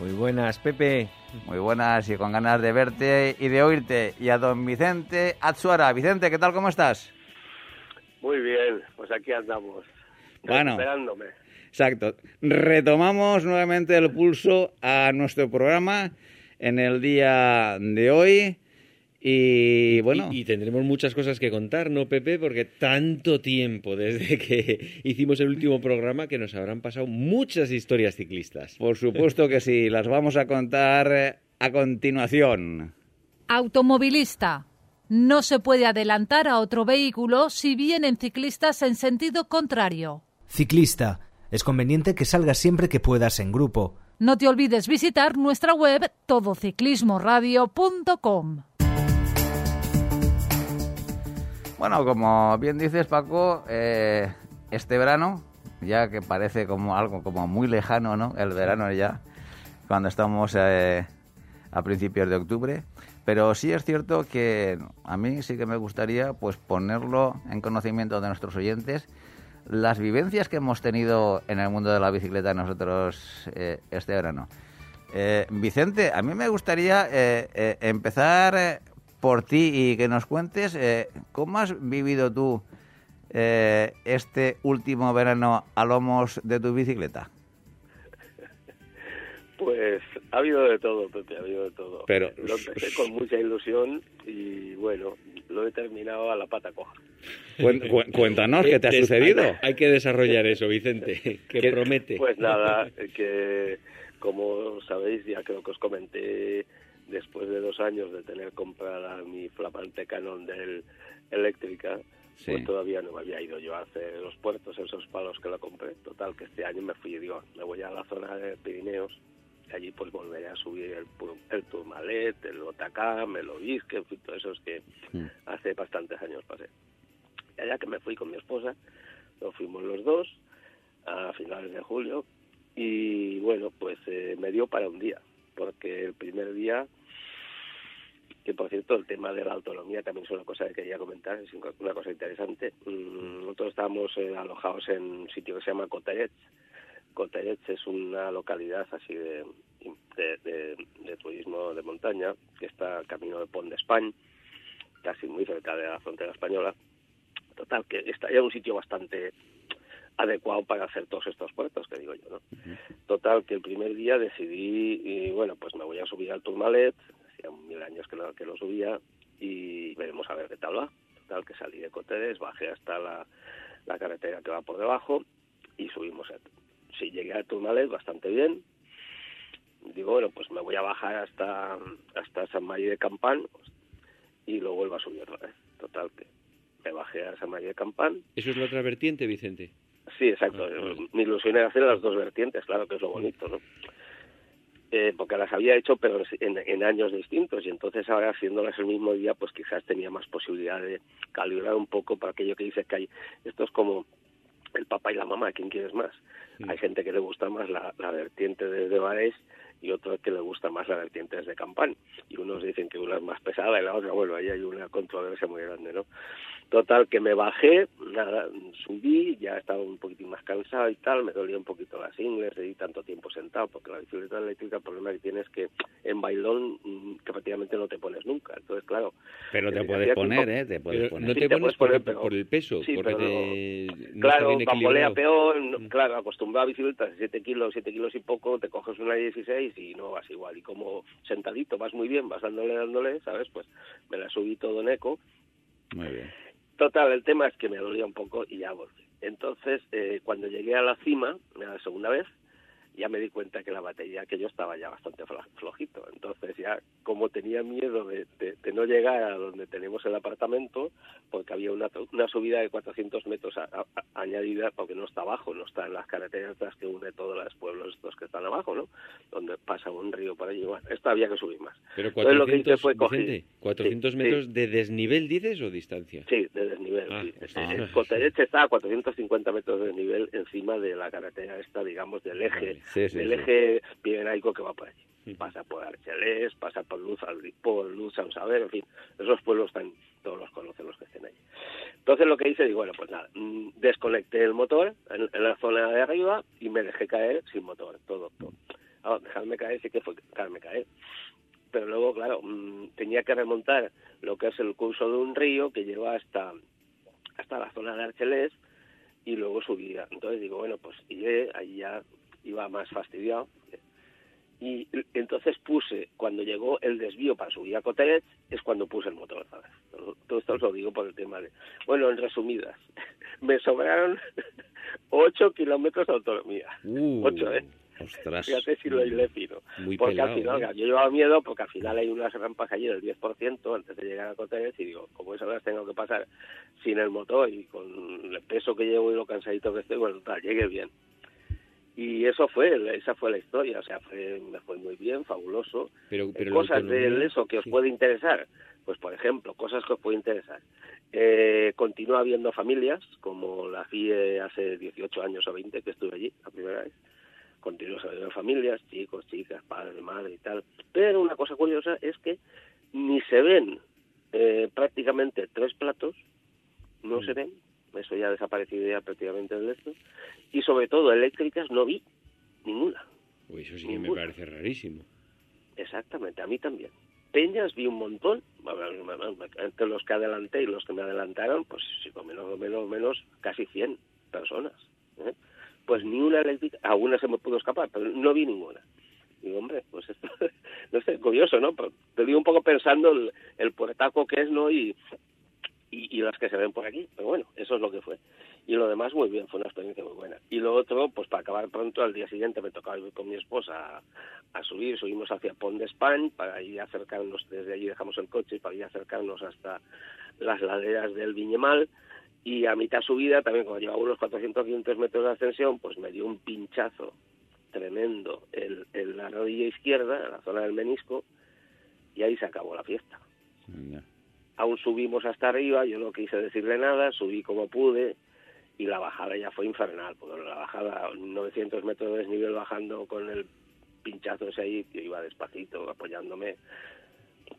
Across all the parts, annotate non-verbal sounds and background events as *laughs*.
Muy buenas, Pepe. Muy buenas y con ganas de verte y de oírte. Y a don Vicente Atsuara. Vicente, ¿qué tal? ¿Cómo estás? Muy bien, pues aquí andamos. Bueno. Esperándome. Exacto. Retomamos nuevamente el pulso a nuestro programa en el día de hoy. Y bueno. Y, y tendremos muchas cosas que contar, ¿no, Pepe? Porque tanto tiempo desde *laughs* que hicimos el último programa que nos habrán pasado muchas historias ciclistas. Por supuesto que sí, las vamos a contar eh, a continuación. Automovilista. No se puede adelantar a otro vehículo si vienen ciclistas en sentido contrario. Ciclista. Es conveniente que salgas siempre que puedas en grupo. No te olvides visitar nuestra web todociclismoradio.com. Bueno, como bien dices, Paco, eh, este verano, ya que parece como algo como muy lejano, ¿no? El verano ya, cuando estamos eh, a principios de octubre. Pero sí es cierto que a mí sí que me gustaría pues ponerlo en conocimiento de nuestros oyentes las vivencias que hemos tenido en el mundo de la bicicleta nosotros eh, este verano. Eh, Vicente, a mí me gustaría eh, eh, empezar eh, por ti y que nos cuentes eh, cómo has vivido tú eh, este último verano a lomos de tu bicicleta. Pues ha habido de todo, Pepe, ha habido de todo. Pero- Lo empecé con mucha ilusión y bueno, lo he terminado a la pata coja. Cuéntanos qué te ha sucedido. Hay, que desarrollar eso, Vicente, que ¿Qué- promete. Pues nada, que como sabéis, ya creo que os comenté, después de dos años de tener comprada mi flapante Canon del eléctrica, Sí. pues todavía no me había ido yo a hacer los puertos, esos palos que lo compré. Total, que este año me fui, digo, me voy a la zona de Pirineos, y allí pues volveré a subir el, el Tourmalet, el Otacam, el Obisque, en fin, todos esos que hace bastantes años pasé. Y allá que me fui con mi esposa, nos fuimos los dos a finales de julio y bueno, pues eh, me dio para un día, porque el primer día, que por cierto el tema de la autonomía también es una cosa que quería comentar, es una cosa interesante. Mm, Nosotros estábamos eh, alojados en un sitio que se llama Coterets. Coterets es una localidad así de, de, de- de turismo de montaña que está al camino de Pont de España, casi muy cerca de la frontera española. Total, que está ya un sitio bastante adecuado para hacer todos estos puertos, que digo yo, ¿no? Total, que el primer día decidí, y bueno, pues me voy a subir al Tourmalet, hacía mil años que lo, que lo subía, y veremos a ver qué tal va. Total, que salí de Coteres, bajé hasta la, la carretera que va por debajo, y subimos. A, sí, llegué al Tourmalet bastante bien, digo, bueno, pues me voy a bajar hasta, hasta San Marí de Campán, y lo vuelvo a subir otra vez. Total, que me bajé a San Marí de Campán, Eso es la otra vertiente, Vicente. Sí, exacto. Mi ilusión era hacer las dos vertientes, claro que es lo bonito, ¿no? Eh, porque las había hecho, pero en, en años distintos, y entonces ahora haciéndolas el mismo día, pues quizás tenía más posibilidad de calibrar un poco para aquello que dices que hay. Esto es como el papá y la mamá, ¿quién quieres más? Hay gente que le gusta más la, la vertiente desde Bares y otro que le gusta más la vertiente desde Campán. Y unos dicen que una es más pesada y la otra, bueno, ahí hay una controversia muy grande, ¿no? Total, que me bajé, nada, subí, ya estaba un poquitín más cansado y tal, me dolía un poquito las ingles, de ir tanto tiempo sentado, porque la bicicleta eléctrica el problema que tiene es que en bailón mm, que prácticamente no te pones nunca. Entonces, claro, Pero te eh, puedes poner, tiempo- ¿eh? Te puedes Pero poner. no Sí, te pones por, poner, pero- por el peso, sí, porque pero te, no claro, bambolea peor, Mm. no- claro, acostumbrado a bicicletas de 7 kilos, 7 kilos y poco, te coges una 16 y no vas igual. Y como sentadito vas muy bien, vas dándole, dándole, ¿sabes? Pues me la subí todo en eco Muy bien. Total, el tema es que me dolía un poco y ya volví. Entonces, eh, cuando llegué a la cima, la segunda vez, ya me di cuenta que la batería que yo estaba ya bastante flojito. Entonces ya como tenía miedo de, no llegar a donde tenemos el apartamento, porque había una, una subida de 400 metros añadida, porque no está abajo, no está en las carreteras que une todos los pueblos estos que están abajo, ¿no? Donde pasa un río por allí. Bueno, esto había que subir más. Pero 400, fue 400 metros de desnivel, dices, o distancia? Sí, de desnivel. Ah, sí. Pues está a 450 metros de desnivel encima de la carretera esta, digamos, del eje el eje pirenaico que va por allí. Pasa por Archelés, pasa por Luz, por Luz San Saber, en fin, esos pueblos están, todos los conocen los que estén allí. Entonces lo que hice, digo, bueno, pues nada, mm, desconecté el motor en, la zona de arriba y me dejé caer sin motor, todo. todo. Ahora, dejarme caer sí que fue dejarme caer. Pero luego, claro, mm, tenía que remontar lo que es el curso de un río que lleva hasta, hasta la zona de Archelés y luego subía. Entonces digo, bueno, pues iré, ahí ya iba más fastidiado. Y entonces puse, cuando llegó el desvío para subir a Cotelet, es cuando puse el motor, ¿sabes? Todo esto os lo digo por el tema de... Bueno, en resumidas, *laughs* me sobraron *laughs* 8 kilómetros de autonomía. 8, uh, ¿eh? Ostras. Fíjate si lo hilé fino. porque al final, ¿eh? yo llevaba miedo porque al final hay unas rampas allí del 10% antes de llegar a Cotelet y digo, como esas horas tengo que pasar sin el motor y con el peso que llevo y lo cansadito que estoy, bueno, tal, llegue bien y eso fue esa fue la historia o sea fue, me fue muy bien fabuloso. Pero, pero cosas de eso que os puede interesar pues por ejemplo cosas que os puede interesar. Eh, continúa habiendo familias como la vi hace 18 años o 20 que estuve allí la primera vez. Continúa habiendo familias chicos chicas padres madre y tal. Pero una cosa curiosa es que ni se ven eh, prácticamente tres platos no se mm. ven eso ya ha desaparecido ya prácticamente del esto, y sobre todo eléctricas no vi ninguna. Uy, eso sí que me parece rarísimo. Exactamente, a mí también. Peñas vi un montón, entre los que adelanté y los que me adelantaron, pues si menos, menos, menos, casi 100 personas. ¿eh? Pues ni una eléctrica, alguna se me pudo escapar, pero no vi ninguna. Digo, hombre, pues esto, *laughs* no sé, curioso, ¿no? te digo un poco pensando el, el puertaco que es, ¿no? Y, y, las que se ven por aquí. Pero bueno, eso es lo que fue. Y lo demás muy bien, fue una experiencia muy buena. Y lo otro, pues para acabar pronto, al día siguiente me tocaba ir con mi esposa a, subir, subimos hacia Pont de España para ir acercarnos, desde allí dejamos el coche para ir acercarnos hasta las laderas del Viñemal. Y a mitad subida, también cuando llevaba unos 400 500 metros de ascensión, pues me dio un pinchazo tremendo en, la rodilla izquierda, en la zona del menisco, y ahí se acabó la fiesta aún subimos hasta arriba, yo no quise decirle nada, subí como pude y la bajada ya fue infernal, porque la bajada, 900 metros de desnivel bajando con el pinchazo ese ahí, yo iba despacito apoyándome.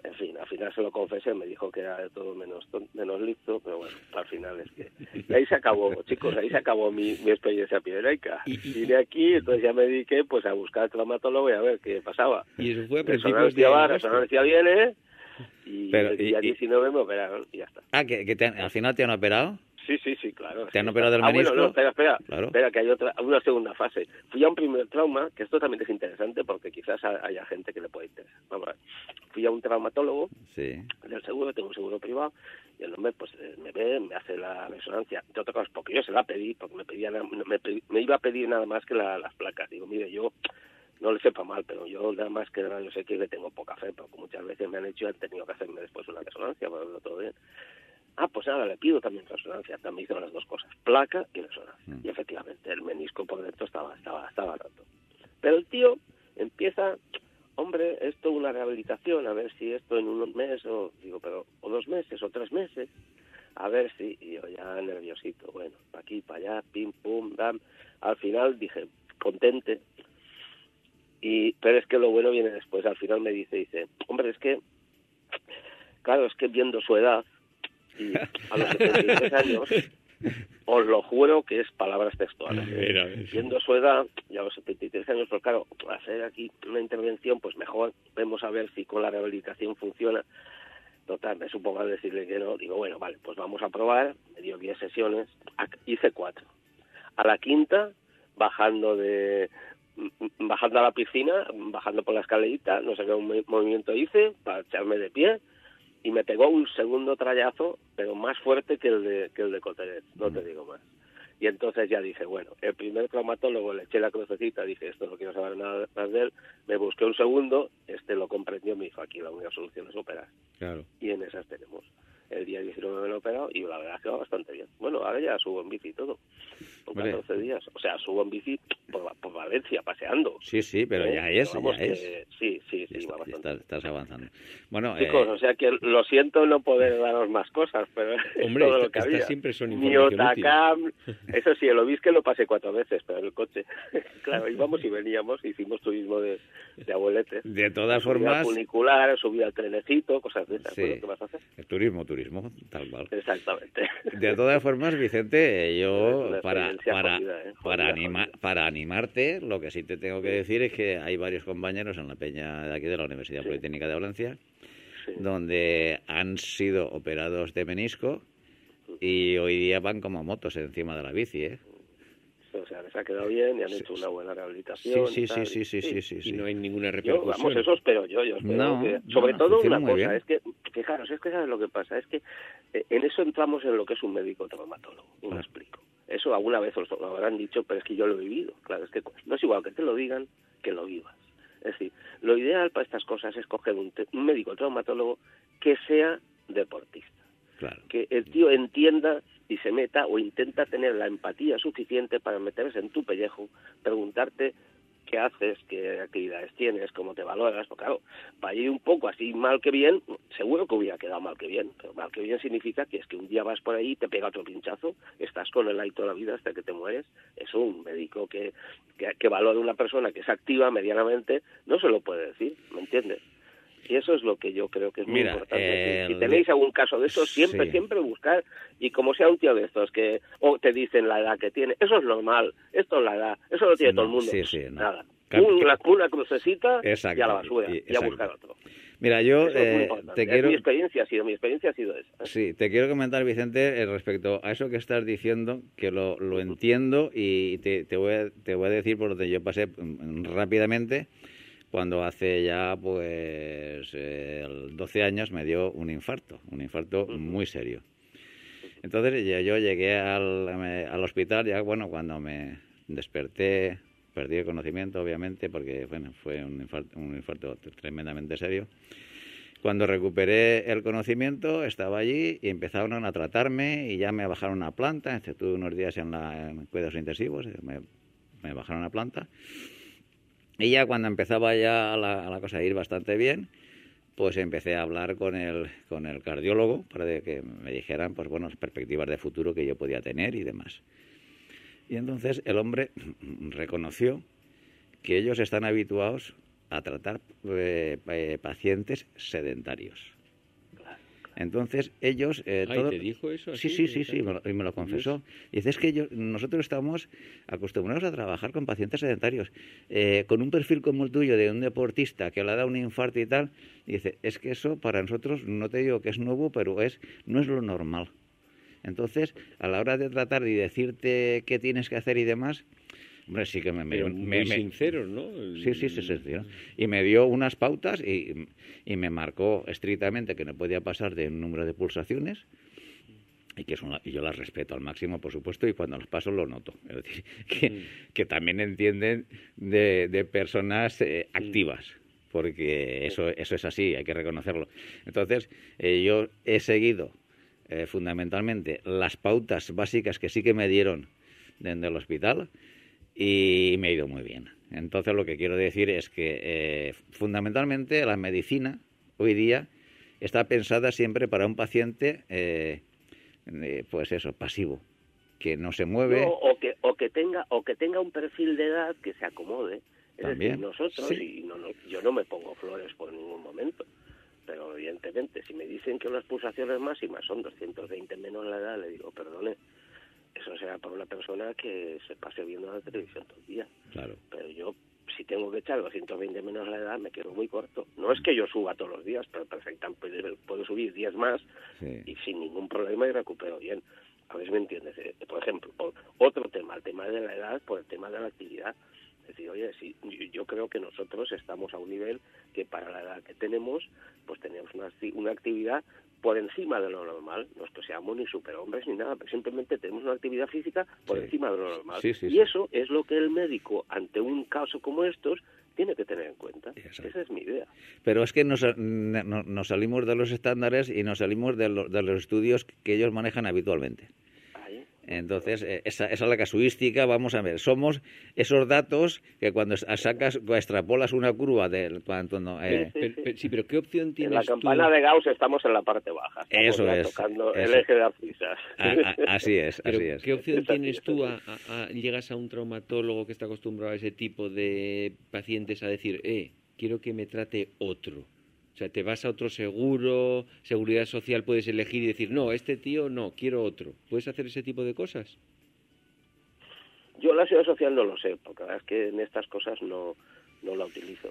En fin, al final se lo confesé, me dijo que era de todo menos menos listo, pero bueno, al final es que... Y *laughs* ahí se acabó, chicos, ahí se acabó mi, mi experiencia piedreica. Vine aquí, entonces ya me dediqué pues a buscar al traumatólogo y a ver qué pasaba. Y eso fue a principios de... viene, y *laughs* el día 19 me operaron y ya está. Ah, ¿que, que al final te han operado? Sí, sí, sí, claro. ¿Te han operado del menisco? Ah, bueno, no, espera, espera, espera, que hay otra, una segunda fase. Fui a un primer trauma, que esto también es interesante porque quizás haya gente que le puede interesar. Vamos a ver. Fui a un traumatólogo sí. del seguro, tengo un seguro privado, y el hombre pues eh, me ve, me hace la resonancia, entre otras cosas, porque yo se la pedí, porque me pedía, me, me iba a pedir nada más que las placas. Digo, mire, yo no le sepa mal, pero yo nada más que yo sé que le tengo poca fe, porque muchas veces me han hecho y han tenido que hacerme después una resonancia para verlo todo bien. Ah, pues nada, le pido también resonancia, también hizo las dos cosas, placa y resonancia. Mm. Y efectivamente, el menisco por dentro estaba, estaba, estaba roto. Pero el tío empieza, hombre, esto una rehabilitación, a ver si esto en unos meses, o digo, pero, o dos meses, o tres meses, a ver si, y yo ya nerviosito, bueno, para aquí, para allá, pim, pum, dam. Al final dije, contente, y, pero es que lo bueno viene después. Al final me dice, dice, hombre, es que, claro, es que viendo su edad, y a los 73 años, os lo juro que es palabras textuales. Viendo su edad, y a los 73 años, pues claro, hacer aquí una intervención, pues mejor vemos a ver si con la rehabilitación funciona. Total, me supongo al decirle que no. Digo, bueno, vale, pues vamos a probar. Me dio 10 sesiones, hice cuatro. A la quinta, bajando de, bajando a la piscina, bajando por la escalerita, no sé qué movimiento hice para echarme de pie y me pegó un segundo trayazo, pero más fuerte que el de, que el de Coteret, no te digo más. Y entonces ya dije, bueno, el primer traumatólogo le eché la crucecita, dije, esto no quiero saber nada más de él, me busqué un segundo, este lo comprendió, me dijo, aquí la única solución es operar. Claro. Y en esas tenemos. El día 19 me lo he operado y la verdad es que va bastante bien. Bueno, ahora ya subo en bici y todo. Por Hombre. 14 días. O sea, subo en bici por, por Valencia, paseando. Sí, sí, pero ¿Eh? ya es, Vamos ya que- es. Sí, sí, sí, Está- va estás, estás avanzando. Bueno, Chicos, eh, o sea que lo siento no poder daros más cosas, pero es Hombre, todo lo que había. siempre son útil. Otacam, *laughs* eso sí, el obisque lo pasé cuatro veces, pero en el coche. *laughs* claro, íbamos y veníamos, hicimos turismo de, de abueletes. de todas Subí al formas, funicular, subí al trenecito, cosas de esas. Sí. ¿Qué vas a hacer? el turismo, turismo, tal cual. Exactamente. De todas formas, Vicente, eh, Es yo para para jodida, ¿eh? para anima- para animarte, lo que sí te tengo que decir es que hay varios compañeros en la peña de aquí de la Universidad Sí. Politécnica de Valencia Sí. donde han sido operados de menisco y hoy día van como motos encima de la bici, ¿eh? O sea, les ha quedado bien y han Sí, hecho una buena rehabilitación. sí, y sí, tal, sí, sí, sí, sí, Y no hay ninguna Yo, repercusión. vamos, eso espero yo. yo espero No, que- no, sobre todo una cosa, bien. es que, fijaros, es que sabes lo que pasa, es que eh, en eso entramos en lo que es un médico traumatólogo, y me Ah. explico. Eso alguna vez os lo habrán dicho, pero es que yo lo he vivido. Claro, es que no es igual que te lo digan que lo vivas. Es decir, lo ideal para estas cosas es coger un, te- un médico traumatólogo que sea deportista Claro. que el tío entienda y se meta o intenta tener la empatía suficiente para meterse en tu pellejo, preguntarte qué haces, qué actividades tienes, cómo te valoras, porque claro, para ir un poco así mal que bien, seguro que hubiera quedado mal que bien, pero mal que bien significa que es que un día vas por ahí, te pega otro pinchazo, estás con él ahí toda la vida hasta que te mueres, eso un médico que, que, que valora una persona que es activa medianamente, no se lo puede decir, ¿me entiendes? Y eso es lo que yo creo que es muy Mira, importante. Si- el- Si tenéis algún caso de estos, siempre, Sí. siempre buscar, y como sea un tío de estos que o te dicen la edad que tiene, eso es normal, esto es la edad, eso lo tiene No, todo el mundo. sí, sí, no. Nada. Una, una crucecita Exacto, y a la basura, y- y, a buscar otro. Mira, yo Eso eh, te quiero Mi experiencia ha sido, mi experiencia ha sido esa. ¿eh? Sí, te quiero comentar, Vicente, eh, respecto a eso que estás diciendo, que lo, lo entiendo y te, te, voy a, te voy a decir por donde yo pasé mm, rápidamente cuando hace ya pues eh, el 12 años me dio un infarto, un infarto muy serio. Entonces ya yo llegué al, al hospital, ya bueno, cuando me desperté, perdí el conocimiento obviamente porque bueno, fue un infarto, un infarto tremendamente serio. Cuando recuperé el conocimiento, estaba allí y empezaron a tratarme y ya me bajaron a planta. Estuve unos días en, la, en cuidados intensivos, me, me bajaron a planta. Y ya cuando empezaba ya la, la cosa a ir bastante bien, pues empecé a hablar con el, con el cardiólogo para que me dijeran, pues bueno, las perspectivas de futuro que yo podía tener y demás. Y entonces el hombre *laughs* reconoció que ellos están habituados a tratar eh, eh, pacientes sedentarios. Entonces ellos... eh, Ay, todo- ¿te dijo eso Sí, así? sí, sí, sí, me lo, y me lo confesó. Y dice, es que yo, nosotros estamos acostumbrados a trabajar con pacientes sedentarios, eh, con un perfil como el tuyo de un deportista que le ha dado un infarto y tal. Y dice, es que eso para nosotros, no te digo que es nuevo, pero es no es lo normal. Entonces, a la hora de tratar y decirte qué tienes que hacer y demás, hombre, sí que me... me, muy me- sinceros, ¿no? Sí, sí, sí, ¿no? Y me dio unas pautas y, y me marcó estrictamente que no podía pasar de un número de pulsaciones y que son y yo las respeto al máximo, por supuesto, y cuando las paso lo noto. Es decir, *laughs* que, Mm. que también entienden de, de personas eh, activas, porque eso, eso es así, hay que reconocerlo. Entonces, eh, yo he seguido eh, fundamentalmente las pautas básicas que sí que me dieron desde el hospital y me ha ido muy bien. Entonces lo que quiero decir es que eh, fundamentalmente la medicina hoy día está pensada siempre para un paciente, eh, eh, pues eso, pasivo, que no se mueve. No, o que o que tenga o que tenga un perfil de edad que se acomode es También, decir nosotros sí. y no, no, yo no me pongo flores por ningún momento pero evidentemente si me dicen que unas pulsaciones máximas son 220 menos la edad le digo perdone eso será para una persona que se pase viendo la televisión todo el día Claro. pero yo si tengo que echar 220 menos la edad me quedo muy corto no es que yo suba todos los días pero perfectamente puedo, subir 10 más Sí. y sin ningún problema y recupero bien. A ver si me entiendes. Eh, Por ejemplo, otro tema, el tema de la edad, por el tema de la actividad. Es decir, oye, sí, yo- creo que nosotros estamos a un nivel que para la edad que tenemos, pues tenemos una, una actividad por encima de lo normal. No es que seamos ni superhombres ni nada, pero simplemente tenemos una actividad física por encima de lo normal. y eso es lo que el médico, ante un caso como estos, tiene que tener en cuenta. Esa es mi idea. Pero es que nos, nos salimos de los estándares y nos salimos de, de los estudios que ellos manejan habitualmente. Entonces, eh, esa, esa, es la casuística, vamos a ver, somos esos datos que cuando sacas, extrapolas una curva del cuando no, eh, sí, pero, ¿qué opción tienes En la campana de Gauss estamos en la parte baja, eso es, tocando el eje de abscisas. así es, así es. ¿Qué opción tienes tú a, llegas a un traumatólogo que está acostumbrado a ese tipo de pacientes a decir, eh, quiero que me trate otro? O sea, te vas a otro seguro, seguridad social puedes elegir y decir, no, este tío no, quiero otro. ¿Puedes hacer ese tipo de cosas? Yo la seguridad social no lo sé, porque la verdad es que en estas cosas no, no la utilizo.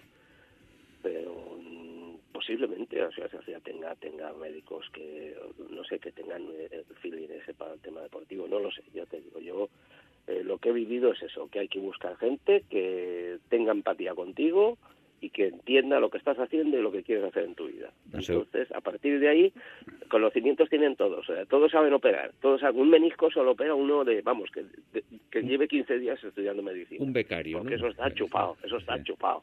Pero mm, posiblemente la seguridad social tenga, tenga médicos que, no sé, que tengan el eh, feeling ese para el tema deportivo. No lo sé, ya te digo, yo eh, lo que he vivido es eso, que hay que buscar gente que tenga empatía contigo, y que entienda lo que estás haciendo y lo que quieres hacer en tu vida. Entonces, a partir de ahí, conocimientos tienen todos, o sea, todos saben operar, todos un menisco solo opera uno de, vamos, que, que lleve 15 días estudiando medicina. Un becario, Porque eso está chupado, eso está chupado.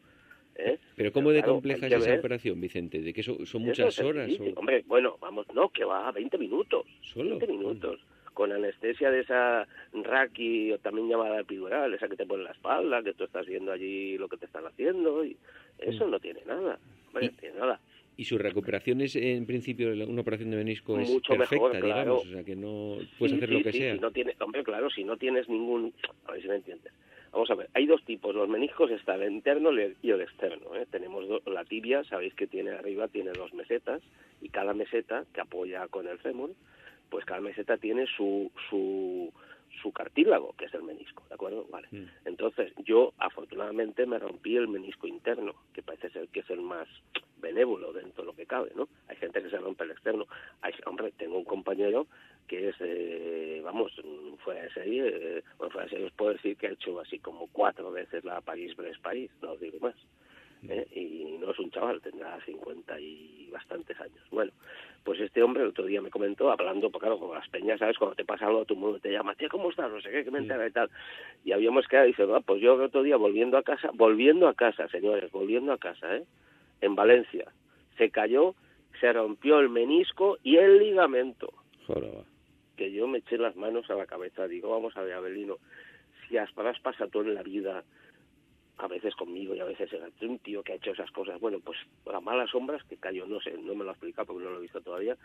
¿eh? Pero ¿cómo de compleja es esa operación, Vicente? ¿De que son, muchas horas? Hombre, bueno, vamos, no, que va, 20 minutos. ¿Solo? 20 minutos con anestesia de esa raki o también llamada epidural, esa que te pone en la espalda, que tú estás viendo allí lo que te están haciendo y eso mm. no tiene nada, no tiene nada. Y su recuperación es, en principio, una operación de menisco es Mucho perfecta, mejor, claro. digamos, o sea, que no puedes hacer lo que sea. no tiene, hombre, claro, si no tienes ningún... A ver si me entiendes. Vamos a ver, hay dos tipos, los meniscos está el interno y el externo. ¿eh? Tenemos la tibia, sabéis que tiene arriba, tiene dos mesetas, y cada meseta que apoya con el fémur, pues cada meseta tiene su, su, su cartílago, que es el menisco, ¿de acuerdo? Vale. Mm. Entonces, yo afortunadamente me rompí el menisco interno, que parece ser que es el más benévolo dentro de lo que cabe, ¿no? Hay gente que se rompe el externo. Hay, hombre, tengo un compañero que es, eh, vamos, fuera de serie, eh, bueno, fuera de serie os puedo decir que ha hecho así como cuatro veces la París-Brest-París, no os digo más. ¿Eh? y no es un chaval, tendrá 50 y bastantes años. Bueno, pues este hombre el otro día me comentó, hablando, porque claro, con las peñas, ¿sabes? Cuando te pasa algo, todo el mundo te llama, tío, ¿cómo estás? No sé qué, que me entera y tal. Y habíamos quedado, y dice, va, pues yo el otro día volviendo a casa, volviendo a casa, señores, volviendo a casa, ¿eh? En Valencia, se cayó, se rompió el menisco y el ligamento. Que yo me eché las manos a la cabeza, digo, vamos a ver, Abelino, si has pasado en la vida a veces conmigo y a veces en un tío que ha hecho esas cosas. Bueno, pues las malas sombras que cayó, no sé, no me lo ha explicado porque no lo he visto todavía.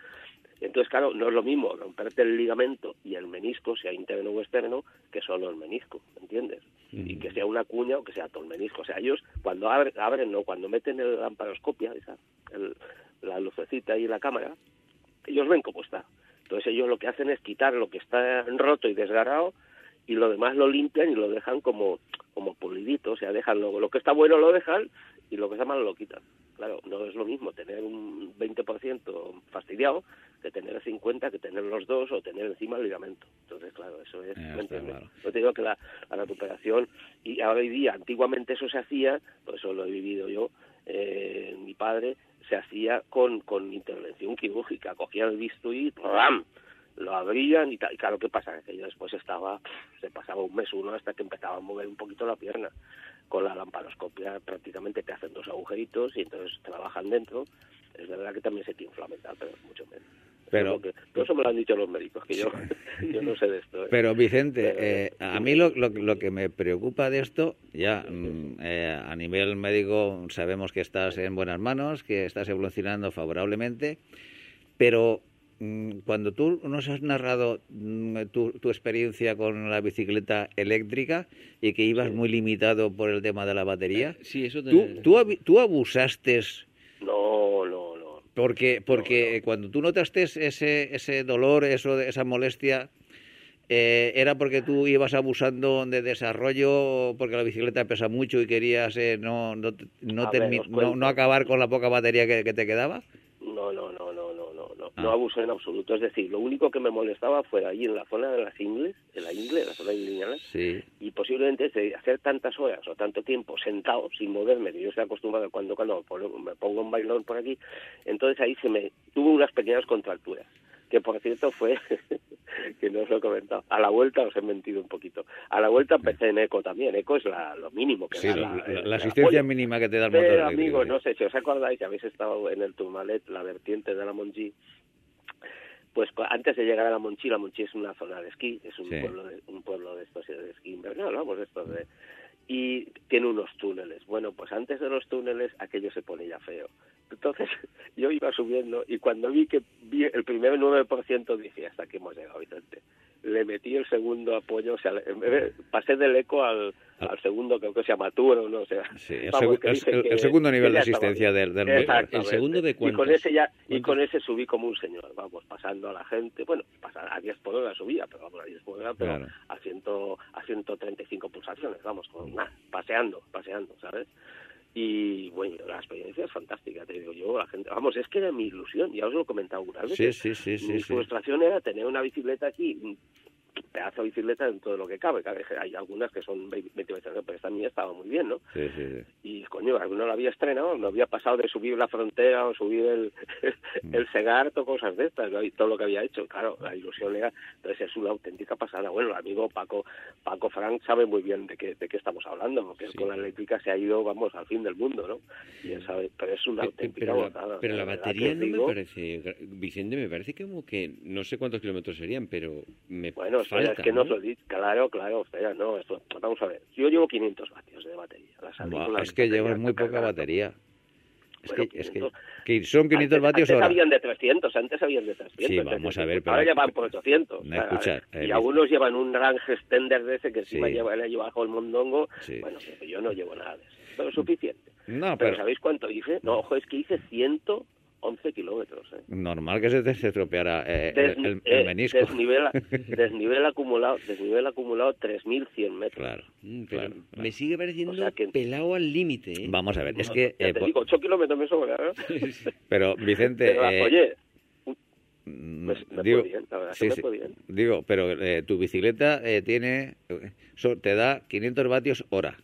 Entonces, claro, no es lo mismo romperte el ligamento y el menisco, sea interno o externo, que solo el menisco, ¿entiendes? Y que sea una cuña o que sea todo el menisco. O sea, ellos cuando abren, abren no, cuando meten el lamparoscopia, esa, la lucecita en la cámara, ellos ven cómo está. Entonces ellos lo que hacen es quitar lo que está roto y desgarrado y lo demás lo limpian y lo dejan como como pulidito, o sea, dejan lo, lo que está bueno lo dejan y lo que está malo lo quitan. Claro, no es lo mismo tener un 20% fastidiado que tener el 50, que tener los dos o tener encima el ligamento. Entonces, claro, eso es, ¿me entiendes? Yo te digo que la, recuperación, y ahora hoy día, antiguamente eso se hacía, pues eso lo he vivido yo, eh, mi padre, se hacía con, con intervención quirúrgica, cogía el bisturí, ¡pam! Lo abrían y, y claro, ¿qué pasa? Que yo después estaba, se pasaba un mes uno hasta que empezaba a mover un poquito la pierna. Con la lamparoscopia prácticamente te hacen dos agujeritos y entonces trabajan dentro. Es verdad que también se te inflama pero mucho menos. Pero, eso me lo han dicho los médicos, que yo, *laughs* yo no sé de esto. ¿eh? Pero Vicente, eh, a mí lo, lo, lo, que me preocupa de esto, ya mm, eh, a nivel médico sabemos que estás en buenas manos, que estás evolucionando favorablemente, pero cuando tú nos has narrado mm, tu, experiencia con la bicicleta eléctrica y que ibas muy limitado por el tema de la batería, sí, eso ¿tú, tú, abusaste? No, no, no. Porque, porque cuando tú notaste ese, ese dolor, eso, esa molestia, eh, ¿era porque tú ibas abusando de desarrollo, porque la bicicleta pesa mucho y querías eh, no, no, no, no, acabar con la poca batería que, que te quedaba? No, no, no, no, Ah. abusó en absoluto. Es decir, lo único que me molestaba fue allí en la zona de las ingles, en la ingle, en la zona de lineales, Sí. y posiblemente de hacer tantas horas o tanto tiempo sentado sin moverme, que yo estoy acostumbrado cuando cuando me pongo- un bailón por aquí, entonces ahí se me tuvo unas pequeñas contracturas, que por cierto fue, *laughs* que no os lo he comentado, a la vuelta os he mentido un poquito, a la vuelta empecé en eco también, eco es la, lo mínimo que Sí, da la, la, asistencia mínima que te da el motor Pero, eléctrico, amigos, no sé si os acordáis, si habéis estado en el Tourmalet, la vertiente de la Monchi, pues antes de llegar a la Monchi, la Monchi es una zona de esquí, es un Sí. pueblo de, un pueblo de estos de esquí invernal, vamos, de estos de y tiene unos túneles. Bueno, pues antes de los túneles aquello se pone ya feo. Entonces *laughs* yo iba subiendo y cuando vi que vi el primer 9% dije, hasta aquí hemos llegado, Vicente. Le metí el segundo apoyo, o sea, le- en vez de- pasé del eco al, al segundo, creo que se llama Tour, no o sea. Sí, el, vamos, segundo nivel de asistencia del, del. ¿El segundo de Y con cuántos? ese ya y ¿Cuántos? con ese subí como un señor, vamos, pasando a la gente, bueno, a 10 por hora subía, pero vamos, a 10 por hora, pero Claro. a, 100, a 135 pulsaciones, vamos, con nada, paseando, paseando, ¿sabes? Y bueno, la experiencia es fantástica, te digo yo, la gente, vamos, es que era mi ilusión, ya os lo he comentado algunas veces. sí, sí, sí, mi frustración era tener una bicicleta aquí, pedazo de bicicleta en todo lo que cabe, hay algunas que son 20 veces, pero esta mía estaba muy bien, ¿no? Sí, sí, sí. y coño, alguno lo había estrenado, no había pasado de subir la frontera o subir el, Mm. el Segarto, cosas de estas, ¿no? y todo lo que había hecho, claro, la ilusión era, entonces es una auténtica pasada. Bueno, el amigo Paco Paco Frank sabe muy bien de qué, de qué estamos hablando, porque Sí. con la eléctrica se ha ido, vamos, al fin del mundo, ¿no? Y él sabe, pero es una auténtica pero, la, pero la de batería que no digo. me parece, Vicente, me parece como que no sé cuántos kilómetros serían, pero me Bueno, falta, es que no ¿no? Claro, claro, espera, no, esto, vamos a ver. Yo llevo 500 vatios de batería. La es que llevas muy poca cargada. batería. Es, Bueno, que, es que, 500. son 500 antes, vatios antes hora. habían de 300, antes habían de 300. Sí, vamos a 300. ver, pero- Ahora llevan por 800. No, escucha, y eh, algunos llevan un range extender de ese que encima Sí. lleva, le lleva bajo el mondongo. Sí. Bueno, yo no llevo nada de eso. Pero es suficiente. No, Pero, pero ¿sabéis cuánto hice? No, ojo, es que hice 111 kilómetros. ¿eh? normal que se te se estropeara eh, Des- el, el- eh, el menisco. desnivel, *laughs* desnivel acumulado, desnivel acumulado 3.100 metros. Claro, Mm, claro. claro. me sigue pareciendo O sea que- pelado al límite, ¿eh? Vamos a ver, es que... Ya eh, te po- digo, 8 kilómetros me sobra. *laughs* pero, Vicente... Pero, eh, oye, mm, pues me digo, fue bien, la verdad sí, que me sí. fue bien. Digo, pero eh, tu bicicleta eh, tiene... so- te da 500 vatios hora.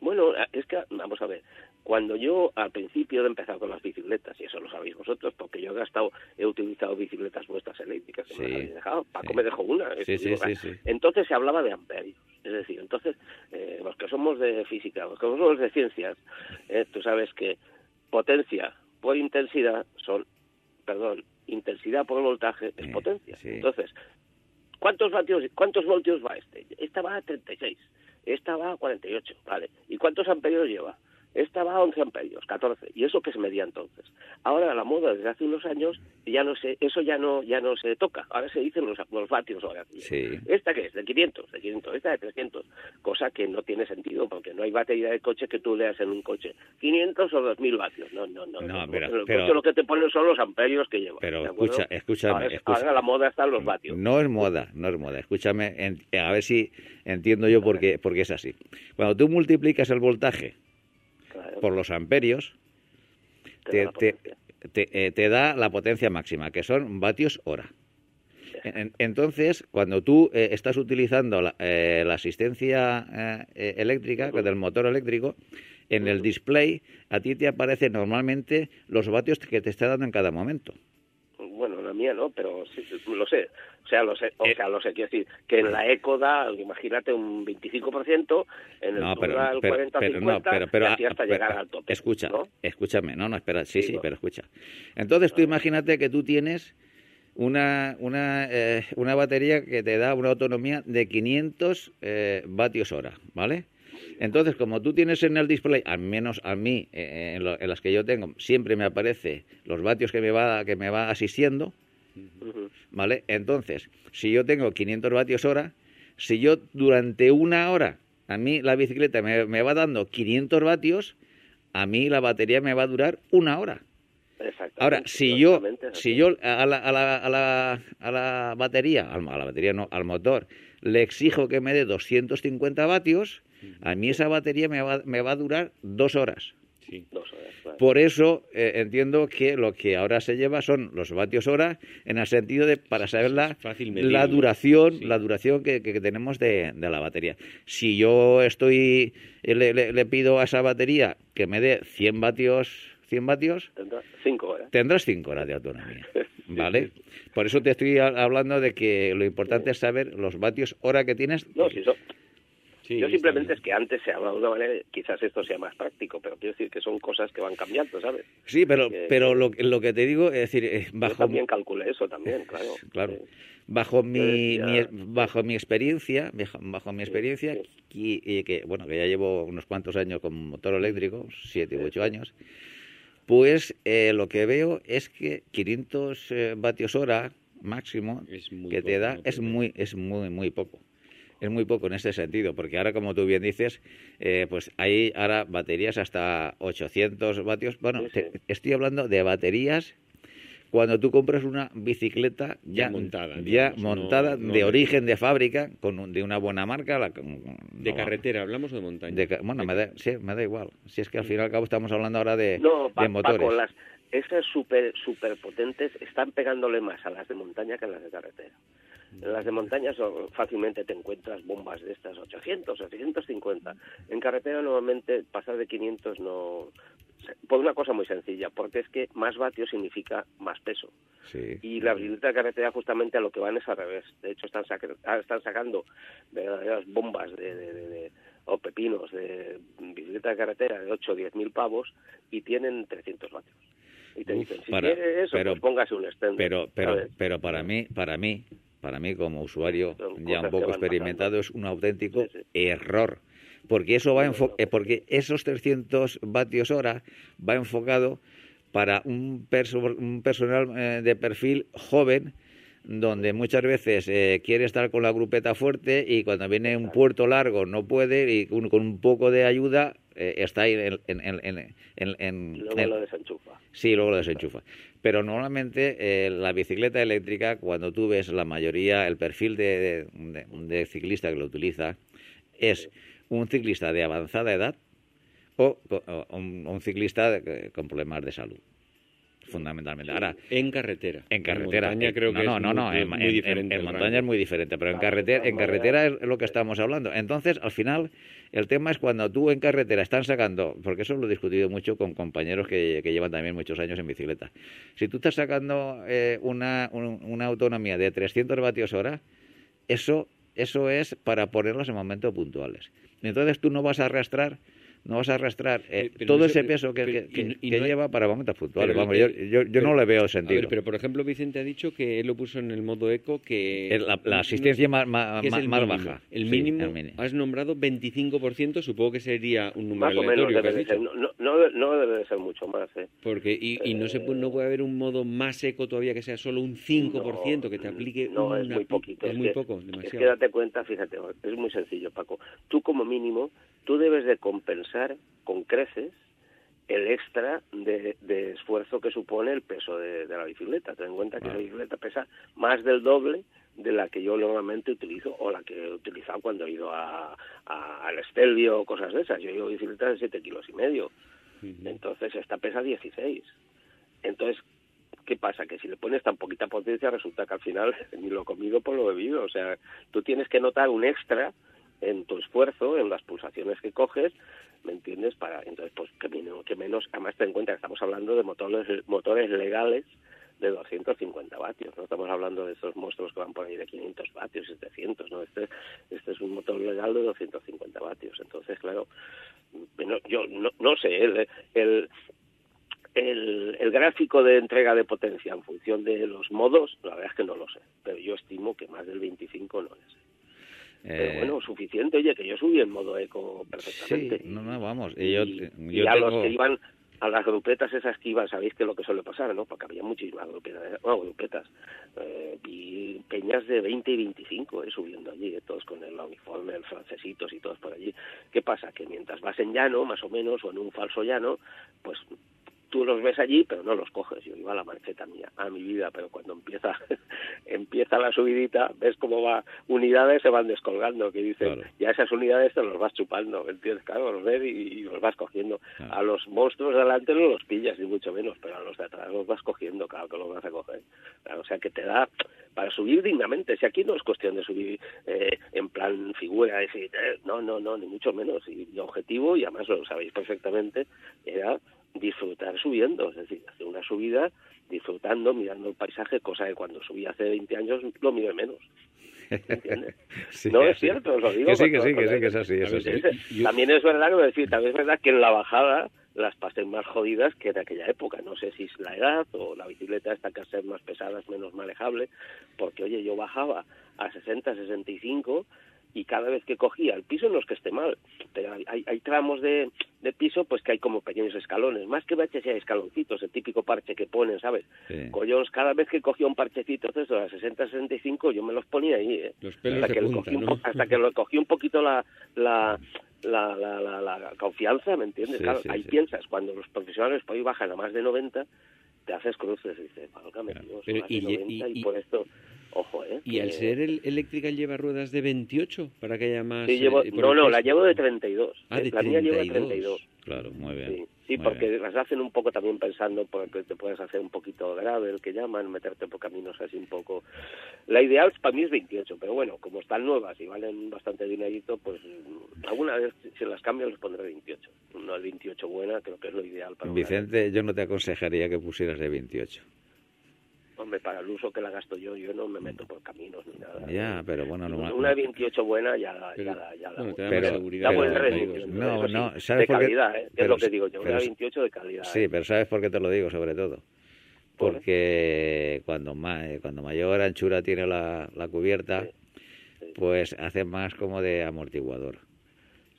Bueno, es que, vamos a ver, cuando yo al principio de empezar con las bicicletas, y eso lo sabéis vosotros, porque yo he gastado, he utilizado bicicletas vuestras eléctricas que me Sí. habéis dejado, Paco Sí. me dejó una. Sí, digo. Entonces se hablaba de amperios, es decir, entonces eh, los que somos de física, los que somos de ciencias, eh, tú sabes que potencia por intensidad son, perdón, intensidad por voltaje es potencia. Entonces, ¿cuántos vatios, cuántos voltios va este? Esta va a 36, esta va a 48, ¿vale? ¿Y cuántos amperios lleva? Esta va a 11 amperios, 14. ¿Y eso que se medía entonces? Ahora la moda desde hace unos años ya no se, eso ya no ya no se toca. Ahora se dicen los, los vatios hora. Sí. ¿Esta qué es? De 500, de 500, esta de 300. Cosa que no tiene sentido porque no hay batería de coche que tú leas en un coche. 500 o 2000 vatios. No, no, no. No, no. pero- en el pero- coche lo que te ponen son los amperios que lleva. Pero escucha, escúchame, Ahora, escucha. ahora la moda están los vatios. No es moda, no es moda. Escúchame, en- a ver si entiendo yo por qué, por qué es así. Cuando tú multiplicas el voltaje por los amperios, te te, da la te- potencia. te, eh, te da la potencia máxima, que son vatios hora. En- entonces, cuando tú eh, estás utilizando la, eh, la asistencia eh, eléctrica, del motor eléctrico, en el display a ti te aparecen normalmente los vatios que te está dando en cada momento. Bueno, la mía no, pero sí, lo sé. O sea, lo sé, o Eh, sea, lo sé. Quiero decir, que en la eco da, imagínate, un 25%, en el No, pero, Touran el pero, 40 pero, 50 no, pero, y así hasta pero- llegar al tope. Escucha, ¿no? escúchame, no, no, espera, sí, sí, pero escucha. Entonces tú imagínate que tú tienes una, una, eh, una batería que te da una autonomía de 500 eh, vatios hora, ¿vale? Entonces, como tú tienes en el display, al menos a mí, eh, en, lo- en las que yo tengo, siempre me aparece los vatios que me va, que me va asistiendo. ¿vale? Entonces, si yo tengo 500 vatios hora, si yo durante una hora, a mí la bicicleta me, me va dando 500 vatios, a mí la batería me va a durar una hora. Ahora, si yo, si yo a la, a la, a la, a la batería, al- a la batería no, al motor, le exijo que me dé 250 vatios, a mí esa batería me va, me va a durar dos horas. Sí. Dos horas. Por eso eh, entiendo que lo que ahora se lleva son los vatios hora en el sentido de para saber la, la duración, sí. la duración que, que- que tenemos de, de la batería. Si yo estoy eh, le, le- le pido a esa batería que me dé 100 vatios, 100 vatios, Tendrá cinco horas. tendrás 5 horas de autonomía, *laughs* ¿vale? Por eso te estoy hablando de que lo importante es saber los vatios hora que tienes. No, si eso, Sí, yo simplemente es que antes se hablaba de una manera, quizás esto sea más práctico, pero quiero decir que son cosas que van cambiando, ¿sabes? Sí, pero, que- pero lo, lo que te digo es decir, eh, Yo bajo también calculé eso también, *laughs* claro. claro. Sí. Bajo mi, mi- bajo mi experiencia, bajo, mi experiencia, sí. y, y que bueno, que ya llevo unos cuantos años con motor eléctrico, siete u ocho años, pues eh, lo que veo es que 500 eh, vatios hora máximo que te da ¿no? es muy es muy muy poco. Es muy poco en ese sentido, porque ahora, como tú bien dices, eh, pues hay ahora baterías hasta 800 vatios. Bueno, Sí, te- sí. estoy hablando de baterías cuando tú compras una bicicleta Ya ya, montada, ya montada no- no de origen de fábrica, con un- de una buena marca. la- De carretera, ¿hablamos o de montaña? de bueno, me da, sí, me da igual. Si es que al fin y al cabo estamos hablando ahora de, Pa- de motores. Paco, las, esas super, super potentes están pegándole más a las de montaña que a las de carretera. En las de montaña son- fácilmente te encuentras bombas de estas 800, 850. En carretera normalmente pasar de 500 no... Por una cosa muy sencilla, porque es que más vatios significa más peso. Sí. Y la bicicleta de carretera justamente a lo que van es al revés. De hecho, están, saca- ah, están sacando verdaderas bombas de, de- de- de- o pepinos de bicicleta de carretera de 8 o 10 mil pavos y tienen 300 vatios. Y te Uf, dicen, si para- eso, pero- pues póngase un stand. Pero, pero, pero para mí, para mí, para mí como usuario ya un poco experimentado es un auténtico Sí, sí. error, porque eso va porque esos 300 vatios hora va enfocado para un, perso- un personal eh, de perfil joven donde muchas veces eh, quiere estar con la grupeta fuerte y cuando viene un puerto largo no puede y con, con un poco de ayuda eh, está ahí en, en, en, en- en- en- Y luego lo desenchufa. Sí, luego lo desenchufa. Pero normalmente eh, la bicicleta eléctrica, cuando tú ves la mayoría, el perfil de, de- de ciclista que lo utiliza, es un ciclista de avanzada edad o, o un, un ciclista con problemas de salud, fundamentalmente. Ahora, En carretera. en carretera. montaña eh, creo no, que no, es no, no, muy, en, muy en- diferente. en montaña es muy diferente, pero en carretera, en carretera es lo que estamos hablando. Entonces, al final, el tema es cuando tú en carretera están sacando, porque eso lo he discutido mucho con compañeros que, que llevan también muchos años en bicicleta. Si tú estás sacando eh, una, un- una autonomía de 300 vatios hora, eso, eso es para ponerlas en momentos puntuales. Entonces tú no vas a arrastrar no vas a arrastrar eh, Eh, pero todo ese peso que, pero- que- que- y no- y que no hay- lleva para momentos puntuales. Pero Vamos, yo, yo, yo no le veo A sentido. ver, pero por ejemplo, Vicente ha dicho que él lo puso en el modo eco que... El- la, la asistencia más, más, que es el más mínimo. baja. El Sí, mínimo, el mínimo. has nombrado 25%, supongo que sería un número Más o menos aleatorio que has dicho. No, no, no debe de ser mucho más, ¿eh? Porque, y, y no, se, puede- no puede haber un modo más eco todavía que sea solo un 5% que te aplique No, es muy poquito. Es muy que- poco, Es que demasiado. date cuenta, fíjate, es muy sencillo, Paco. Tú como mínimo, tú debes de compensar con creces el extra de, de esfuerzo que supone el peso de, de la bicicleta. Ten en cuenta que la bicicleta pesa más del doble de la que yo normalmente utilizo o la que he utilizado cuando he ido a, a- al Estelvio o cosas de esas. Yo llevo bicicletas de 7 kilos y medio. Entonces esta pesa 16. Entonces, ¿qué pasa? Que si le pones tan poquita potencia resulta que al final *laughs* ni lo comido por lo bebido. O sea, tú tienes que notar un extra en tu esfuerzo, en las pulsaciones que coges, ¿me entiendes? Para entonces, pues que menos, que menos además ten en cuenta que estamos hablando de motores, motores legales de 250 vatios, no estamos hablando de esos monstruos que van por ahí de 500 vatios, 700, ¿no? Este, este es un motor legal de 250 vatios, entonces, claro, yo no, no sé, el, el, el, el gráfico de entrega de potencia en función de los modos, la verdad es que no lo sé, pero yo estimo que más del 25 no es. Pero Eh, bueno, suficiente, oye, que yo subí en modo eco perfectamente. Sí, no, no, vamos. Y yo, Y- yo y a los que iban a las grupetas esas que iban, sabéis que lo que suele pasar, ¿no? Porque había muchísimas grupetas, bueno, grupetas, eh, y peñas de 20 y 25, eh, subiendo allí, eh, todos con el uniforme, el francesitos y todos por allí. ¿Qué pasa? Que mientras vas en llano, más o menos, o en un falso llano, pues tú los ves allí, pero no los coges. Yo iba a la marcheta mía, a mi vida, pero cuando empieza *laughs* empieza la subidita, ves cómo va, unidades se van descolgando, que dicen, ya esas unidades te los vas chupando, ¿entiendes? Claro, los ves y, los vas cogiendo. A los monstruos de delante no los pillas, ni mucho menos, pero a los de atrás los vas cogiendo, claro que los vas a coger. o sea, que te da para subir dignamente. Si aquí no es cuestión de subir eh, en plan figura, decir, eh, no, no, no, ni mucho menos. Y mi objetivo, y además lo sabéis perfectamente, era disfrutar subiendo, es decir, hacer una subida disfrutando, mirando el paisaje, cosa que cuando subí hace 20 años lo miré menos. ¿Entiendes? *laughs* no es cierto, os lo digo. Que sí, que sí, que sí, que es así. Sí. También es verdad que decir, también es verdad que en la bajada las pasé más jodidas que en aquella época. No sé si es la edad o la bicicleta está que ser más pesada, menos manejable, porque oye, yo bajaba a 60, 65 y cada vez que cogía el piso no es que esté mal, pero hay, hay tramos de, de, piso pues que hay como pequeños escalones, más que baches y hay escaloncitos, el típico parche que ponen, ¿sabes? Sí. cada vez que cogía un parchecito de esos a 60, 65 yo me los ponía ahí, ¿eh? hasta, que punta, ¿no? hasta que lo cogí un poquito la, la, la, la, la, la confianza, ¿me entiendes? claro, ahí piensas, cuando los profesionales por ahí bajan a más de 90, te haces cruces y dices, válgame Dios, Pero, más de 90 y, y, por esto... Ojo, ¿eh? ¿Y al ser el eléctrica lleva ruedas de 28 para que haya más? Sí, llevo, eh, no, no, la llevo de 32. Ah, de la 32. mía lleva de 32. Claro, muy bien. Sí, sí muy porque bien. las hacen un poco también pensando porque te puedes hacer un poquito gravel, que llaman, meterte por caminos así un poco. La ideal para mí es 28, pero bueno, como están nuevas y valen bastante dinerito, pues alguna vez si las cambio les pondré 28. Una 28 buena, creo que es lo ideal para Vicente, yo no te aconsejaría que pusieras de 28. Hombre, para el uso que la gasto yo, yo no me meto por caminos ni nada. Ya, pero bueno, no, una 28 buena ya la, Pero, ya la, ya la bueno, Pero- más seguridad. da buen No, eso sí, no, de ¿sabes por qué? calidad, ¿eh? es lo que digo yo, pero- una 28 de calidad. Sí, ¿eh? pero ¿sabes por qué te lo digo sobre todo? ¿Por? Porque cuando, ma- eh, cuando mayor anchura tiene la, la cubierta, Sí, sí. pues hace más como de amortiguador.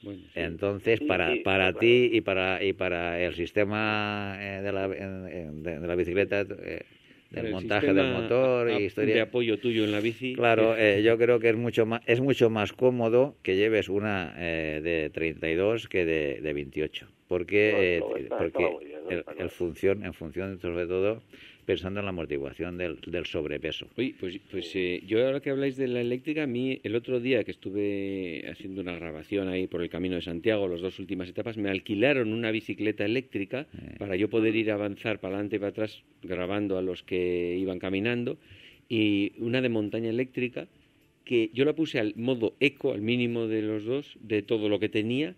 Bueno, sí. Entonces, Sí, para, sí, para claro. ti y para, y para el sistema eh, de, la, de, de la bicicleta, eh, del El montaje del motor a- y historia. de apoyo tuyo en la bici. Claro, eh, eh, yo creo que es mucho más es mucho más cómodo que lleves una eh, de 32 que de, de 28, porque No, no, eh, está- porque está muy bien, ¿no? el, el función en función sobre todo pensando en la amortiguación del, del sobrepeso. Oye, pues, pues eh, yo ahora que habláis de la eléctrica, a mí el otro día que estuve haciendo una grabación ahí por el Camino de Santiago, las dos últimas etapas, me alquilaron una bicicleta eléctrica Eh. para yo poder ir a avanzar para adelante y para atrás grabando a los que iban caminando y una de montaña eléctrica que yo la puse al modo eco, al mínimo de los dos, de todo lo que tenía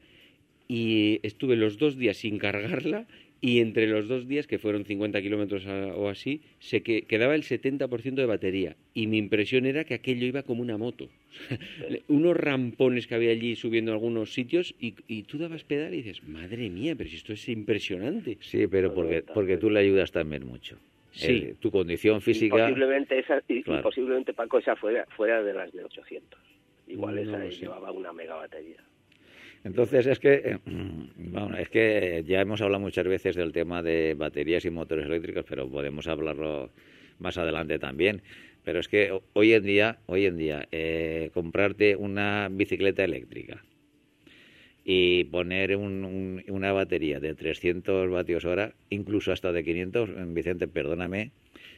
y estuve los dos días sin cargarla y entre los dos días, que fueron 50 kilómetros a- o así, se que, quedaba el 70% de batería. Y mi impresión era que aquello iba como una moto. *laughs* Unos rampones que había allí subiendo a algunos sitios y, y tú dabas pedal y dices, madre mía, pero si esto es impresionante. Sí, pero porque porque tú le ayudas también mucho. Sí. Eh, tu condición Y física posiblemente, esa, y, posiblemente Paco, esa fuera, fuera de las de 800. Igual No esa llevaba una mega batería. Entonces es que, eh, *clears throat* bueno, es que ya hemos hablado muchas veces del tema de baterías y motores eléctricos, pero podemos hablarlo más adelante también. Pero es que ho- hoy en día, hoy en día, eh, comprarte una bicicleta eléctrica y poner un- un- una batería de 300 vatios hora, incluso hasta de 500, Vicente, perdóname,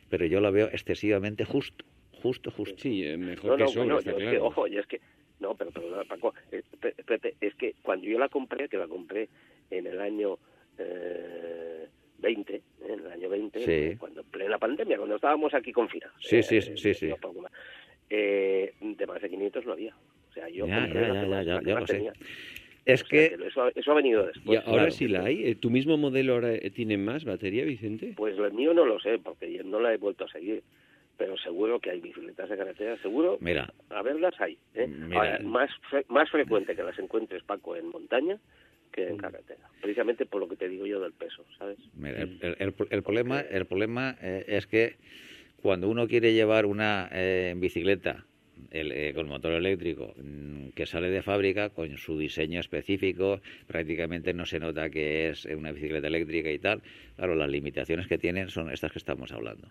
pero yo lo veo excesivamente justo, justo, justo. Sí, eh, mejor No, que no, sobra, bueno, está yo es que, claro. ojo, y es que, no, pero perdona, Paco, eh, Pepe, es que cuando yo la compré, que la compré en el año eh, 20, ¿eh? en el año 20, Sí. eh, cuando en plena pandemia, cuando estábamos aquí confinados. Sí, eh, sí, sí, sí. Eh, de más de 500 no había. O sea, yo Ya, compré ya, la ya, ya, lo sé. tenía. Es O que que eso, eso ha venido Y después. ahora claro. sí la hay. ¿Tu mismo modelo ahora tiene más batería, Vicente? Pues el mío no lo sé, porque yo no la he vuelto a seguir. Pero seguro que hay bicicletas de carretera, seguro. Mira. A verlas hay. ¿eh? Mira. Ahora, más, fre- más frecuente que las encuentres, Paco, en montaña que en carretera. Precisamente por lo que te digo yo del peso, ¿sabes? Mira, el, el- el- el problema, el problema eh, es que cuando uno quiere llevar una eh, bicicleta el, eh, con motor eléctrico mm, que sale de fábrica con su diseño específico, prácticamente no se nota que es una bicicleta eléctrica y tal. Claro, las limitaciones que tienen son estas que estamos hablando.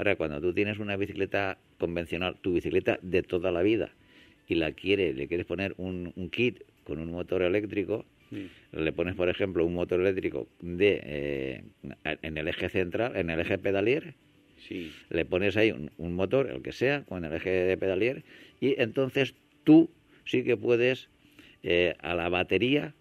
Ahora, cuando tú tienes una bicicleta convencional, tu bicicleta de toda la vida, y la quiere, le quieres poner un, un kit con un motor eléctrico, le pones, por ejemplo, un motor eléctrico de eh, en el eje central, en el eje pedalier, Sí. le pones ahí un, un motor, el que sea, con el eje de pedalier, y entonces tú sí que puedes eh, a la batería,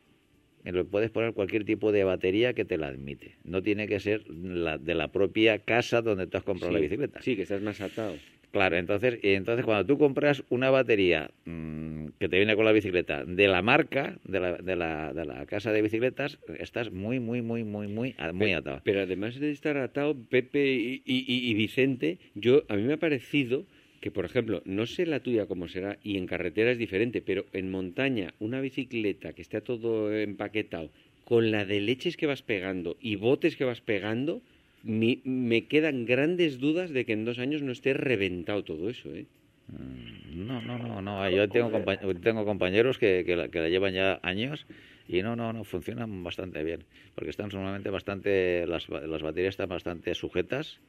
le puedes poner cualquier tipo de batería que te la admite. No tiene que ser la, de la propia casa donde tú has comprado la bicicleta. Sí, que estás más atado. Claro, entonces, y entonces cuando tú compras una batería mm, que te viene con la bicicleta de la marca, de la, de la, de la casa de bicicletas, estás muy, muy, muy, muy, muy, muy atado. Pero además de estar atado, Pepe y, y- y- y Vicente, yo a mí me ha parecido que, por ejemplo, no sé la tuya cómo será, y en carretera es diferente, pero en montaña, una bicicleta que esté todo empaquetado, con la de leches que vas pegando y botes que vas pegando, mi- me quedan grandes dudas de que en dos años no esté reventado todo eso, ¿eh? Mm, No, no, no, no. Yo tengo, compa- tengo compañeros que, que, la, que la llevan ya años y no, no, no, funcionan bastante bien. Porque están normalmente bastante, las, ba- las baterías están bastante sujetas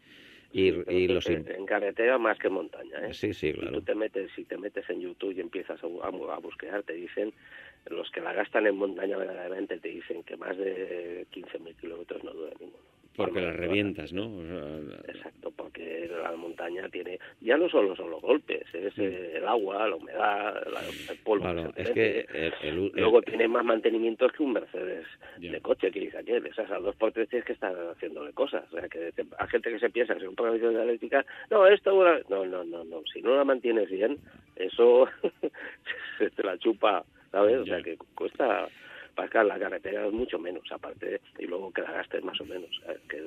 y, y los... en carretera más que montaña, ¿eh? Sí, sí, Si claro. tú te metes, si te metes en YouTube y empiezas a, a, a buscar, te dicen, los que la gastan en montaña verdaderamente te dicen que más de 15.000 kilómetros. Porque las revientas, ¿no? O sea, Exacto, porque la montaña tiene, ya no solo son los golpes, es eh, el agua, la humedad, la- el polvo. Claro, es que el, el- el- Luego tiene más mantenimientos que un Mercedes Ya. de coche, que dice aquel. Esas a dos por tres tienes que estar haciéndole cosas. O sea, que hay gente que se piensa que se compra una bicicleta eléctrica, no, esto... No, no, no, no. Si no la mantienes bien, eso *laughs* se te la chupa, ¿sabes? O sea, que cuesta... Para la carretera es mucho menos, aparte, y luego que la gastes más o menos. ¿sabes? Que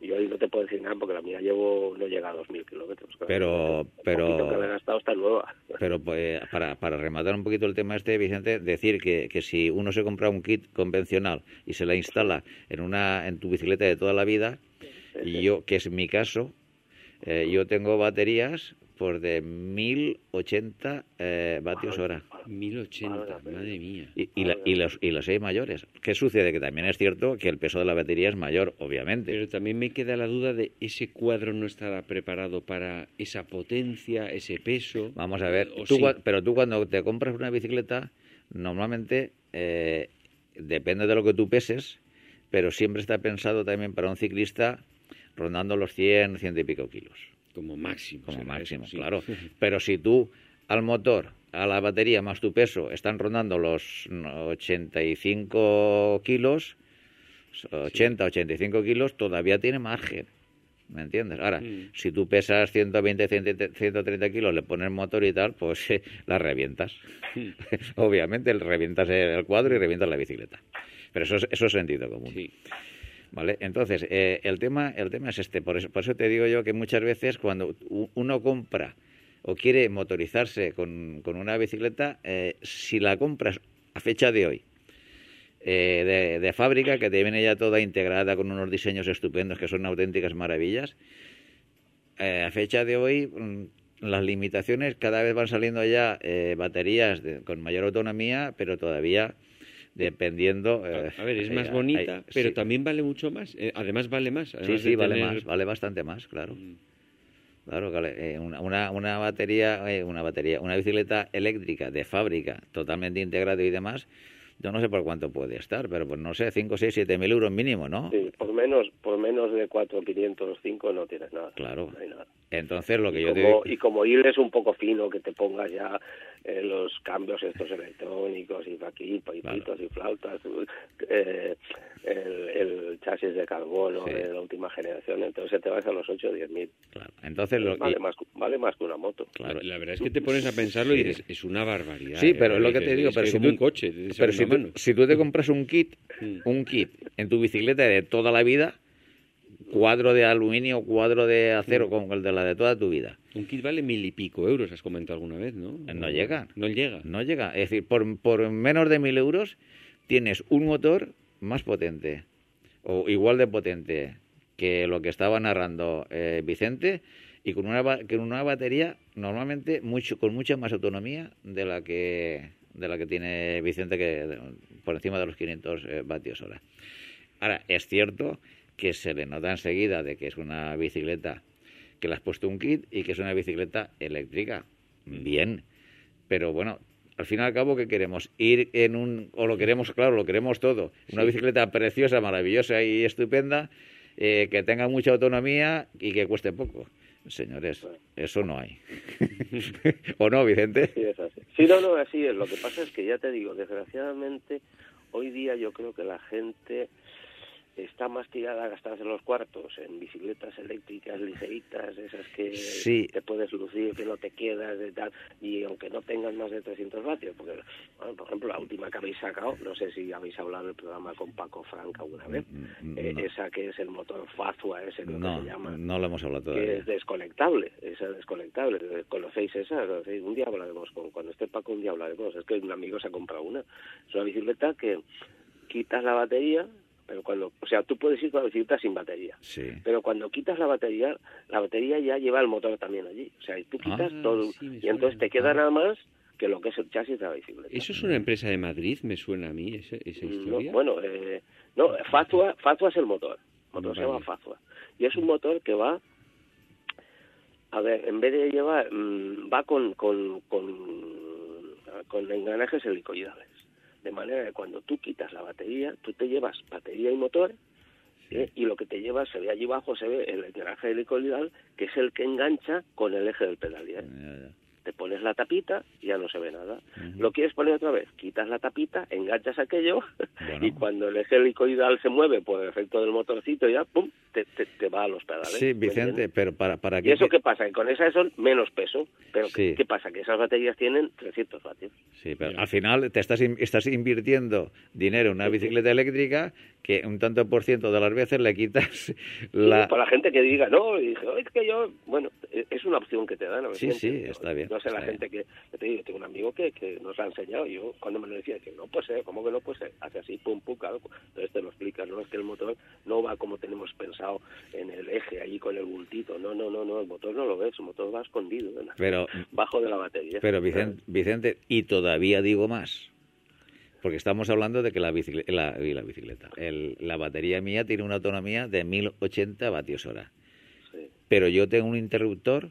yo ahí no te puedo decir nada porque la mía llevo, no llega a 2.000 kilómetros. Pero- pero- poquito que la he gastado está nueva. *laughs* Pero pues, para, para rematar un poquito el tema este, Vicente, decir que, que si uno se compra un kit convencional y se la instala en una en tu bicicleta de toda la vida, y yo, que es mi caso, eh, yo tengo baterías por de 1080 eh, vatios hora. 1080, madre mía. Y, y, la- y los, y los hay mayores. ¿Qué sucede? Que también es cierto que el peso de la batería es mayor, obviamente. Pero también me queda la duda de ese cuadro no estará preparado para esa potencia, ese peso. Vamos a ver, tú sí. pero tú cuando te compras una bicicleta, normalmente eh, depende de lo que tú peses, pero siempre está pensado también para un ciclista rondando los 100, 100 y pico kilos, Como máximo. como máximo, eso, sí. claro. Pero si tú al motor, a la batería más tu peso están rondando los 85 kilos, 80, 85 kilos, todavía tiene margen. ¿Me entiendes? Ahora, Mm. si tú pesas 120, 100, 130 kilos, le pones motor y tal, pues eh, la revientas. *laughs* Obviamente, el- revientas el cuadro y revientas la bicicleta. Pero eso es, eso es sentido común. Sí. ¿Vale? Entonces, eh, el, tema, el tema es este. Por eso, por eso te digo yo que muchas veces cuando uno compra o quiere motorizarse con, con una bicicleta, eh, si la compras a fecha de hoy, eh, de, de fábrica, que te viene ya toda integrada con unos diseños estupendos que son auténticas maravillas, eh, a fecha de hoy mm, las limitaciones cada vez van saliendo ya eh, baterías de- con mayor autonomía, pero todavía dependiendo... eh, A ver, es más bonita, pero sí. también vale mucho más. Eh, además vale más. Sí, además sí, vale tener- más, vale bastante más, claro. Mm. Claro, que vale, eh, una, una, una batería, eh, una batería, una bicicleta eléctrica de fábrica, totalmente integrada y demás, yo no sé por cuánto puede estar, pero pues no sé, 5, 6, 7 mil euros mínimo, ¿no? Sí, por menos, por menos de 4.505 no tienes nada. Claro. No hay nada. Entonces lo que y, yo como, digo... y como ir es un poco fino, que te pongas ya eh, los cambios estos electrónicos y aquí, pitos y flautas, eh, el, el chasis de carbono Sí. de la última generación, entonces te vas a los 8 o 10 mil. Claro, entonces lo Vale, y- más, vale más que una moto. claro, La verdad es que te pones a pensarlo y dices, es una barbaridad. Sí, ¿eh? pero es lo que te digo, es pero si como tú, un coche, pero si, tú, si tú te compras un kit, un kit en tu bicicleta de toda la vida, cuadro de aluminio, cuadro de acero, como el de la de toda tu vida, Un kit vale mil y pico euros, has comentado alguna vez, ¿no? No llega. No llega. no llega. Es decir, por, por menos de mil euros tienes un motor más potente o igual de potente que lo que estaba narrando eh, Vicente y con una, con una batería normalmente mucho con mucha más autonomía de la que de la que tiene Vicente que por encima de los 500 eh, vatios hora. Ahora, es cierto que se le nota enseguida de que es una bicicleta que le has puesto un kit y que es una bicicleta eléctrica. Bien. Pero bueno, al fin y al cabo, ¿qué queremos? Ir en un, o lo queremos, claro, lo queremos todo, una bicicleta preciosa, maravillosa y estupenda, eh, que tenga mucha autonomía y que cueste poco. Señores, eso no hay. *laughs* ¿O no, Vicente? Sí, es así. Sí, no, no, así es. Lo que pasa es que ya te digo, desgraciadamente, hoy día yo creo que la gente está más tirada a gastarse los cuartos en bicicletas eléctricas ligeritas, esas que Sí. te puedes lucir, que no te quedas de tal, y aunque no tengan más de 300 vatios, porque, bueno, por ejemplo, la última que habéis sacado, no sé si habéis hablado del programa con Paco Franca alguna vez, Mm, eh, no. esa que es el motor Fazua, ese creo No, que se llama no lo hemos hablado que todavía. es desconectable, esa desconectable. ¿Conocéis esa? ¿Conocéis? Un día hablaremos, con, cuando esté Paco un día hablaremos. Es que un amigo se ha comprado una. Es una bicicleta que quitas la batería, pero cuando, o sea, tú puedes ir con la bicicleta sin batería. Sí. Pero cuando quitas la batería, la batería ya lleva el motor también allí. O sea, y tú quitas Ah, todo. sí, y entonces te queda Ah. nada más que lo que es el chasis de la bicicleta. ¿Eso es una empresa de Madrid? Me suena a mí esa, esa No, historia. bueno, eh, no, Fazua, Fazua es el motor. El motor se llama Fazua. Y es un motor que va, a ver, en vez de llevar, mm, va con, con, con, con engranajes helicoidales. De manera que cuando tú quitas la batería, tú te llevas batería y motor, ¿eh? y lo que te llevas, se ve allí abajo, se ve el engranaje helicoidal, que es el que engancha con el eje del pedal. ¿eh? Te pones la tapita y ya no se ve nada. ¿Lo quieres poner otra vez? Quitas la tapita, enganchas aquello Bueno. y cuando el eje helicoidal se mueve por el efecto del motorcito ya, ¡pum!, te, te, te va a los pedales. Sí, ¿me Vicente, pero para, para ¿Y eso qué pasa? Que con esas son menos peso, pero Sí. ¿qué, qué pasa? Que esas baterías tienen 300 vatios. Sí, pero al final te estás, in- estás invirtiendo dinero en una bicicleta eléctrica que un tanto por ciento de las veces le quitas la... Para la gente que diga, no, y dije, "Oh, es que yo, bueno, e- es una opción que te dan. a Sí, sí, está bien, No sé, la gente que, que te digo, tengo un amigo que, que nos ha enseñado, y yo cuando me lo decía, que no puede ser, ¿cómo que no puede ser? Hace así, pum, pum, claro, entonces te lo explicas, no es que el motor no va como tenemos pensado en el eje, allí con el bultito, no, no, no, no, el motor no lo ves, el motor va escondido, Pero, bajo de la batería. pero Vicente, Vicente, y todavía digo más, porque estamos hablando de que la bicicleta, la, la, bicicleta el- la batería mía tiene una autonomía de 1080 vatios hora, Sí. pero yo tengo un interruptor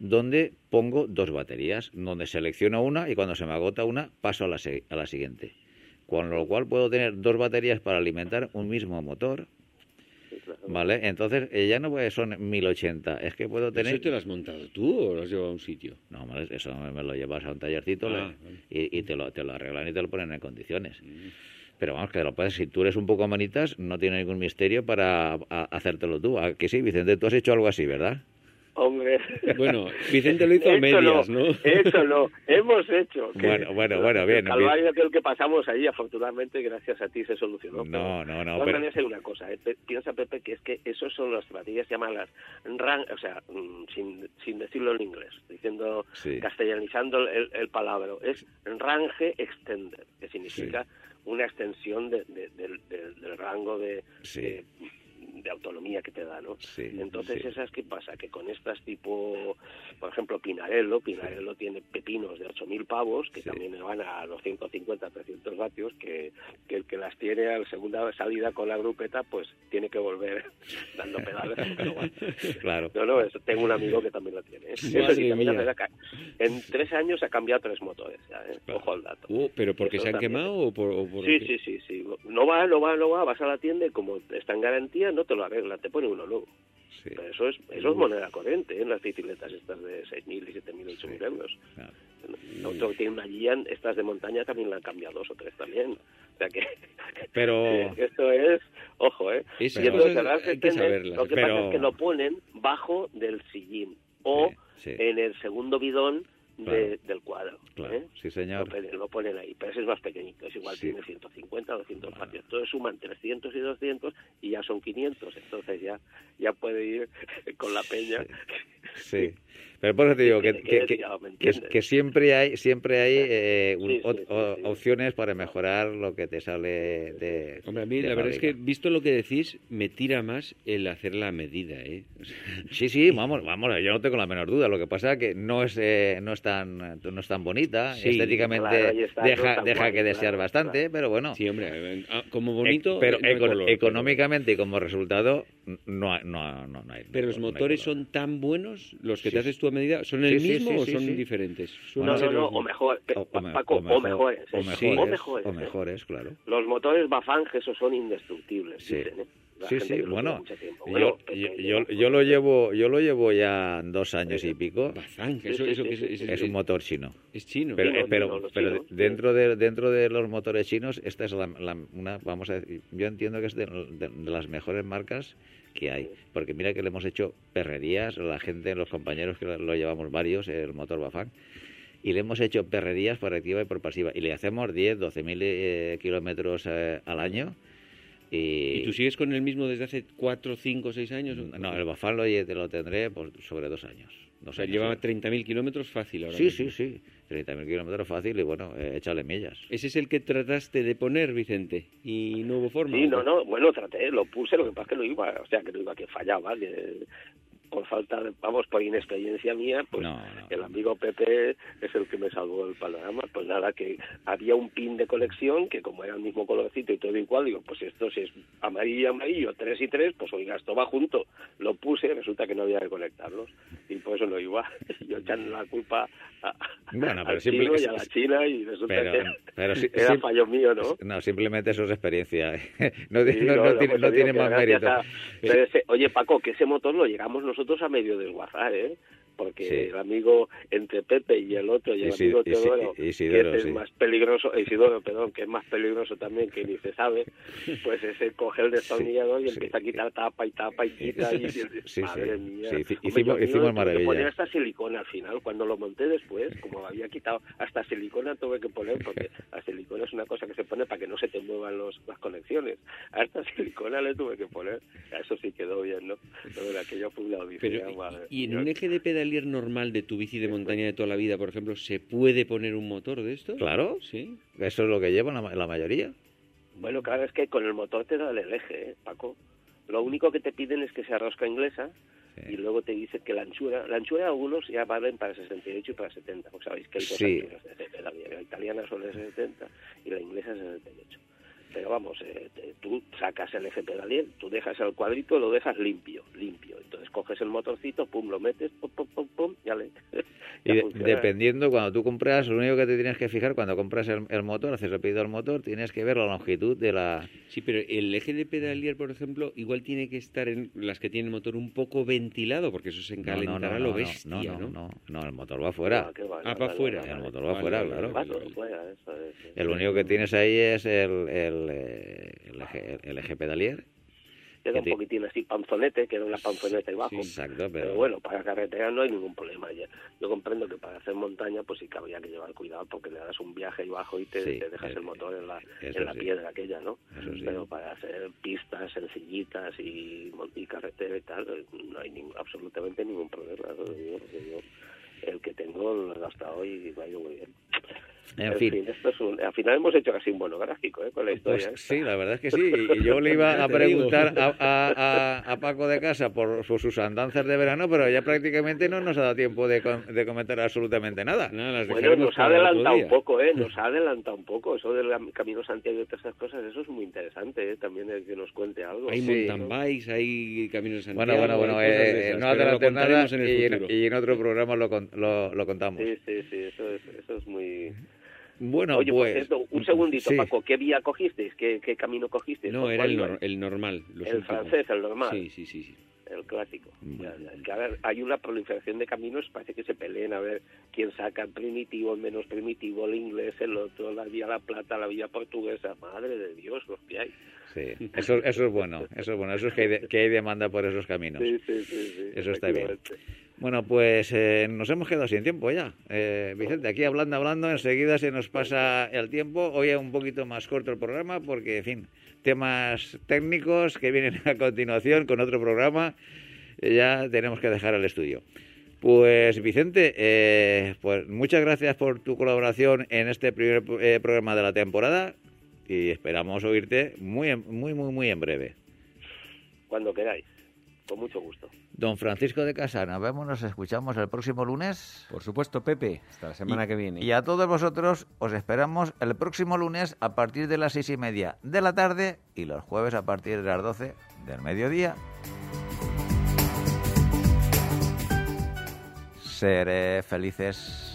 donde pongo dos baterías, donde selecciono una y cuando se me agota una paso a la, se- a la siguiente. Con lo cual puedo tener dos baterías para alimentar un mismo motor. ¿vale? Entonces eh, ya no puede- son 1080, es que puedo tener... ¿Eso te lo has montado tú o lo has llevado a un sitio? No, hombre, eso me lo llevas a un tallercito le- Ah, vale. y, y te, lo, te lo arreglan y te lo ponen en condiciones. Mm. Pero vamos, que lo puedes, si tú eres un poco manitas, no tiene ningún misterio para a- hacértelo tú. ¿A que sí, Vicente? Tú has hecho algo así, ¿verdad? Hombre. Bueno, Vicente lo hizo a *laughs* medias, no, ¿no? Eso no, hemos hecho. que- Bueno, bueno, bueno, bien, El calvario que el que pasamos allí, afortunadamente, gracias a ti se solucionó. No, no, no, De pero- hay una cosa, ¿eh? Piensa Pepe que es que esos son las baterías llamadas RAN, o sea, mm, sin, sin decirlo en inglés, diciendo, Sí. castellanizando el, el palabra, es range extender, que significa una extensión de- de- del, del- del rango de, Sí. De, autonomía que te da, ¿no? Sí, Entonces, sí. ¿esas qué pasa? Que con estas tipo, por ejemplo, Pinarello, Pinarello tiene pepinos de 8.000 pavos, que también van a los 150, 300 vatios, que, que el que las tiene a la segunda salida con la grupeta, pues tiene que volver *laughs* dando pedales. *laughs* pero bueno. Claro. No, no, eso, tengo un amigo que también lo tiene. ¿eh? Eso sí, también la En tres años ha cambiado tres motores, ya, ¿eh? Ojo al dato. Uh, ¿Pero porque Eso se han también. quemado o por...? o por Sí, sí, sí, sí. No va, no va, no va, vas a la tienda y como está en garantía, no te lo arregla, te pone uno nuevo. Sí. Pero eso es, eso es moneda corriente ¿eh? en las bicicletas estas de 6.000 y 7.000, 8.000 euros. Claro. Otro que tiene una Gian, estas de montaña también la han cambiado dos o tres también. O sea que *laughs* Pero... eh, *laughs* esto es, ojo, ¿eh? Esas Y entonces, hay que saberlas. Lo que Pero- pasa es que lo ponen bajo del sillín o Sí, sí. en el segundo bidón de- Claro. del cuadro. Claro, ¿eh? sí, señor. Lo ponen, lo ponen ahí, pero ese es más pequeñito, es igual, Sí. tiene 150, 200 vatios. Entonces suman 300 y 200 y ya son 500, entonces ya ya puede ir *laughs* con la peña. Sí. *laughs* Pero por eso te digo que, Que- que, que- siempre hay siempre hay eh, un- Sí, sí, o- sí. opciones para mejorar lo que te sale de Hombre, a mí la verdad es que, fábrica. visto lo que decís, me tira más el hacer la medida, ¿eh? *laughs* Sí, sí, vamos, vamos, yo no tengo la menor duda. Lo que pasa es que no es, eh, no es tan, no es tan bonita, Sí, estéticamente claro, está, no es deja, tan deja guay, que desear claro, bastante, claro. pero bueno. sí, hombre, eh, ah, como bonito, pero no hay eco- color, económicamente y como resultado no hay, no, no, no hay. Pero, los no hay motores color. son tan buenos, los que Sí, te haces tú medida? ¿Son el Sí, mismo sí, o son diferentes? No, no, no, los o mejor, O- Paco, o mejor- o mejores. o mejores, o mejores. ¿eh? mejores, claro. Los motores Bafang, esos son indestructibles, Sí. dicen, ¿eh? La Sí, gente sí, bueno, yo, Bueno, yo, yo, lleva- yo lo llevo yo lo llevo ya dos años y pico. Bazán, eso, eso es, un motor chino. es chino. Pero, eh, pero, pero chinos, dentro de dentro de los motores chinos, esta es la, la- una, vamos a decir, yo entiendo que es de, de- de las mejores marcas que hay, porque mira que le hemos hecho perrerías, la gente, los compañeros que lo, llevamos varios, el motor Bafang, y le hemos hecho perrerías por activa y por pasiva, y le hacemos 10, 12 mil eh, kilómetros eh, al año. Y, ¿Y tú sigues con el mismo desde hace 4, 5, 6 años? No, el Bafang lo, lle- te lo tendré por sobre dos años. O sea, años, lleva sí. 30.000 kilómetros fácil ahora Sí, mismo. sí, sí. 30.000 kilómetros fácil y bueno, eh, échale millas. ¿Ese es el que trataste de poner, Vicente? ¿Y no hubo forma? Sí, ¿o no, no, bueno, traté, lo puse, lo que pasa es que no iba, o sea, que no iba, que fallaba, que por falta de, vamos, por inexperiencia mía, pues No, no. el amigo Pepe es el que me salvó el panorama. Pues nada, que había un pin de colección que como era el mismo colorcito y todo igual, digo, pues esto si es amarillo, amarillo, tres y tres, pues oiga, esto va junto. Lo puse y resulta que no había que conectarlos. Y por eso no iba. *laughs* Yo echando la culpa a, Bueno, pero al simple- chino y a la china y resulta Pero, que pero era fallo mío, ¿no? No, simplemente eso es experiencia. *laughs* no, Sí, no- tiene, pues no tiene más mérito. a- pero ese- oye, Paco, que ese motor lo llegamos nosotros a medio desguazar, ¿eh? Porque Sí. el amigo entre Pepe y el otro, y el Isi- amigo Teodoro, Isidoro, que es sí. más peligroso, Isidoro, perdón, que es más peligroso también, que ni se sabe, *laughs* pues ese coge el destornillador y sí. empieza a quitar tapa y tapa y quita y Sí, sí. madre mía. Hombre, hicimos- yo- hicimos tuve que maravillas. poner hasta silicona al final, cuando lo monté después, como había quitado hasta silicona tuve que poner, porque *laughs* la silicona es una cosa que se pone para que no se te muevan los, las conexiones. Hasta *laughs* silicona le tuve que poner. Eso sí quedó bien, ¿no? Pero aquello fue una odisea, Pero, madre ¿y en un eje de pedalier normal de tu bici de montaña de toda la vida, por ejemplo, se puede poner un motor de esto? Claro, Sí. eso es lo que llevan la, ma- la mayoría. Bueno, claro, es que con el motor te da el eje, ¿eh, Paco. Lo único que te piden es que sea rosca inglesa Sí. y luego te dicen que la anchura, la anchura algunos ya valen para 68 y para 70, porque sabéis que hay dos Sí. anchuras de pedalier. La italiana suele ser 70 y la inglesa es 68. Pero vamos, eh, te- tú sacas el eje pedalier, tú dejas el cuadrito, lo dejas limpio, limpio. Entonces coges el motorcito, pum, lo metes, pum, pum, pum, pum, *laughs* ya le... Y ya funciona. dependiendo, cuando tú compras, lo único que te tienes que fijar cuando compras el, el motor, haces el pedido al motor, tienes que ver la longitud de la... Sí, pero el eje de pedalier, por ejemplo, igual tiene que estar en las que tienen motor un poco ventilado, porque eso se encalentará no, no, lo no, bestia, no, ¿no? no, no, no, el motor va fuera. Ah, va, Ah, no, va no, fuera. no, no, El motor va Vale, fuera, vale, claro. El único que tienes ahí es el, el, eh, el eje, el eje pedalier. Queda que un poquitín así panzonete, queda una panzoneta debajo. Exacto, Pero pero... bueno, para carretera no hay ningún problema. Yo comprendo que para hacer montaña, pues sí que habría que llevar cuidado porque le das un viaje ahí abajo y te, Sí, te dejas eh, el motor en la, en la sí. piedra aquella, ¿no? Eso sí. Pero para hacer pistas sencillitas y, y carretera y tal, eh, no hay ningún- absolutamente ningún problema. ¿no? Yo- yo- el que tengo lo he gastado y me ha ido muy bien. En fin. esto es un- al final hemos hecho casi un monográfico ¿eh? con la historia. Pues sí, la verdad es que sí. *laughs* Y yo le iba a preguntar a, a- a- a Paco de casa por, por sus andanzas de verano, pero ya prácticamente no nos ha dado tiempo de, com- de comentar absolutamente nada. Las Bueno, nos ha adelantado un poco, ¿eh? *laughs* Nos ha adelantado un poco. Eso del cam- Camino Santiago y todas esas cosas, eso es muy interesante, ¿eh? También el que nos cuente algo. Hay Sí. mountain bikes, hay caminos de Santiago, Bueno, bueno, bueno, eh, no adelantes nada en el y, en, y en otro programa lo, con- lo, lo contamos. Sí, sí, sí, eso es, eso es muy... *laughs* Bueno, Oye, por pues... cierto, un segundito, sí. Paco, ¿qué vía cogisteis? ¿Qué, qué camino cogisteis? No, ¿Por era el, nor- el normal. los El últimos. francés, el normal. Sí, sí, sí. sí. el clásico. Bueno. Ya, ya. Es que, a ver, hay una proliferación de caminos, parece que se peleen a ver quién saca el primitivo, el menos primitivo, el inglés, el otro, la vía La Plata, la vía portuguesa. Madre de Dios, los que hay. Sí, eso, eso es bueno, eso es bueno, eso es que hay, de- que hay demanda por esos caminos. Sí, sí, sí. sí, Eso está bien. Bueno, pues eh, nos hemos quedado sin tiempo ya. Eh, Vicente, aquí hablando, hablando, enseguida se nos pasa el tiempo. Hoy es un poquito más corto el programa porque, en fin, temas técnicos que vienen a continuación con otro programa. eh, ya tenemos que dejar el estudio. Pues Vicente, eh, pues muchas gracias por tu colaboración en este primer eh, programa de la temporada y esperamos oírte muy, muy, muy, muy en breve. Cuando queráis. Con mucho gusto. Don Francisco de Casa, nos vemos, nos escuchamos el próximo lunes. Por supuesto, Pepe. Hasta la semana Y- que viene. Y a todos vosotros os esperamos el próximo lunes a partir de las seis y media de la tarde y los jueves a partir de las doce del mediodía. ser eh, felices.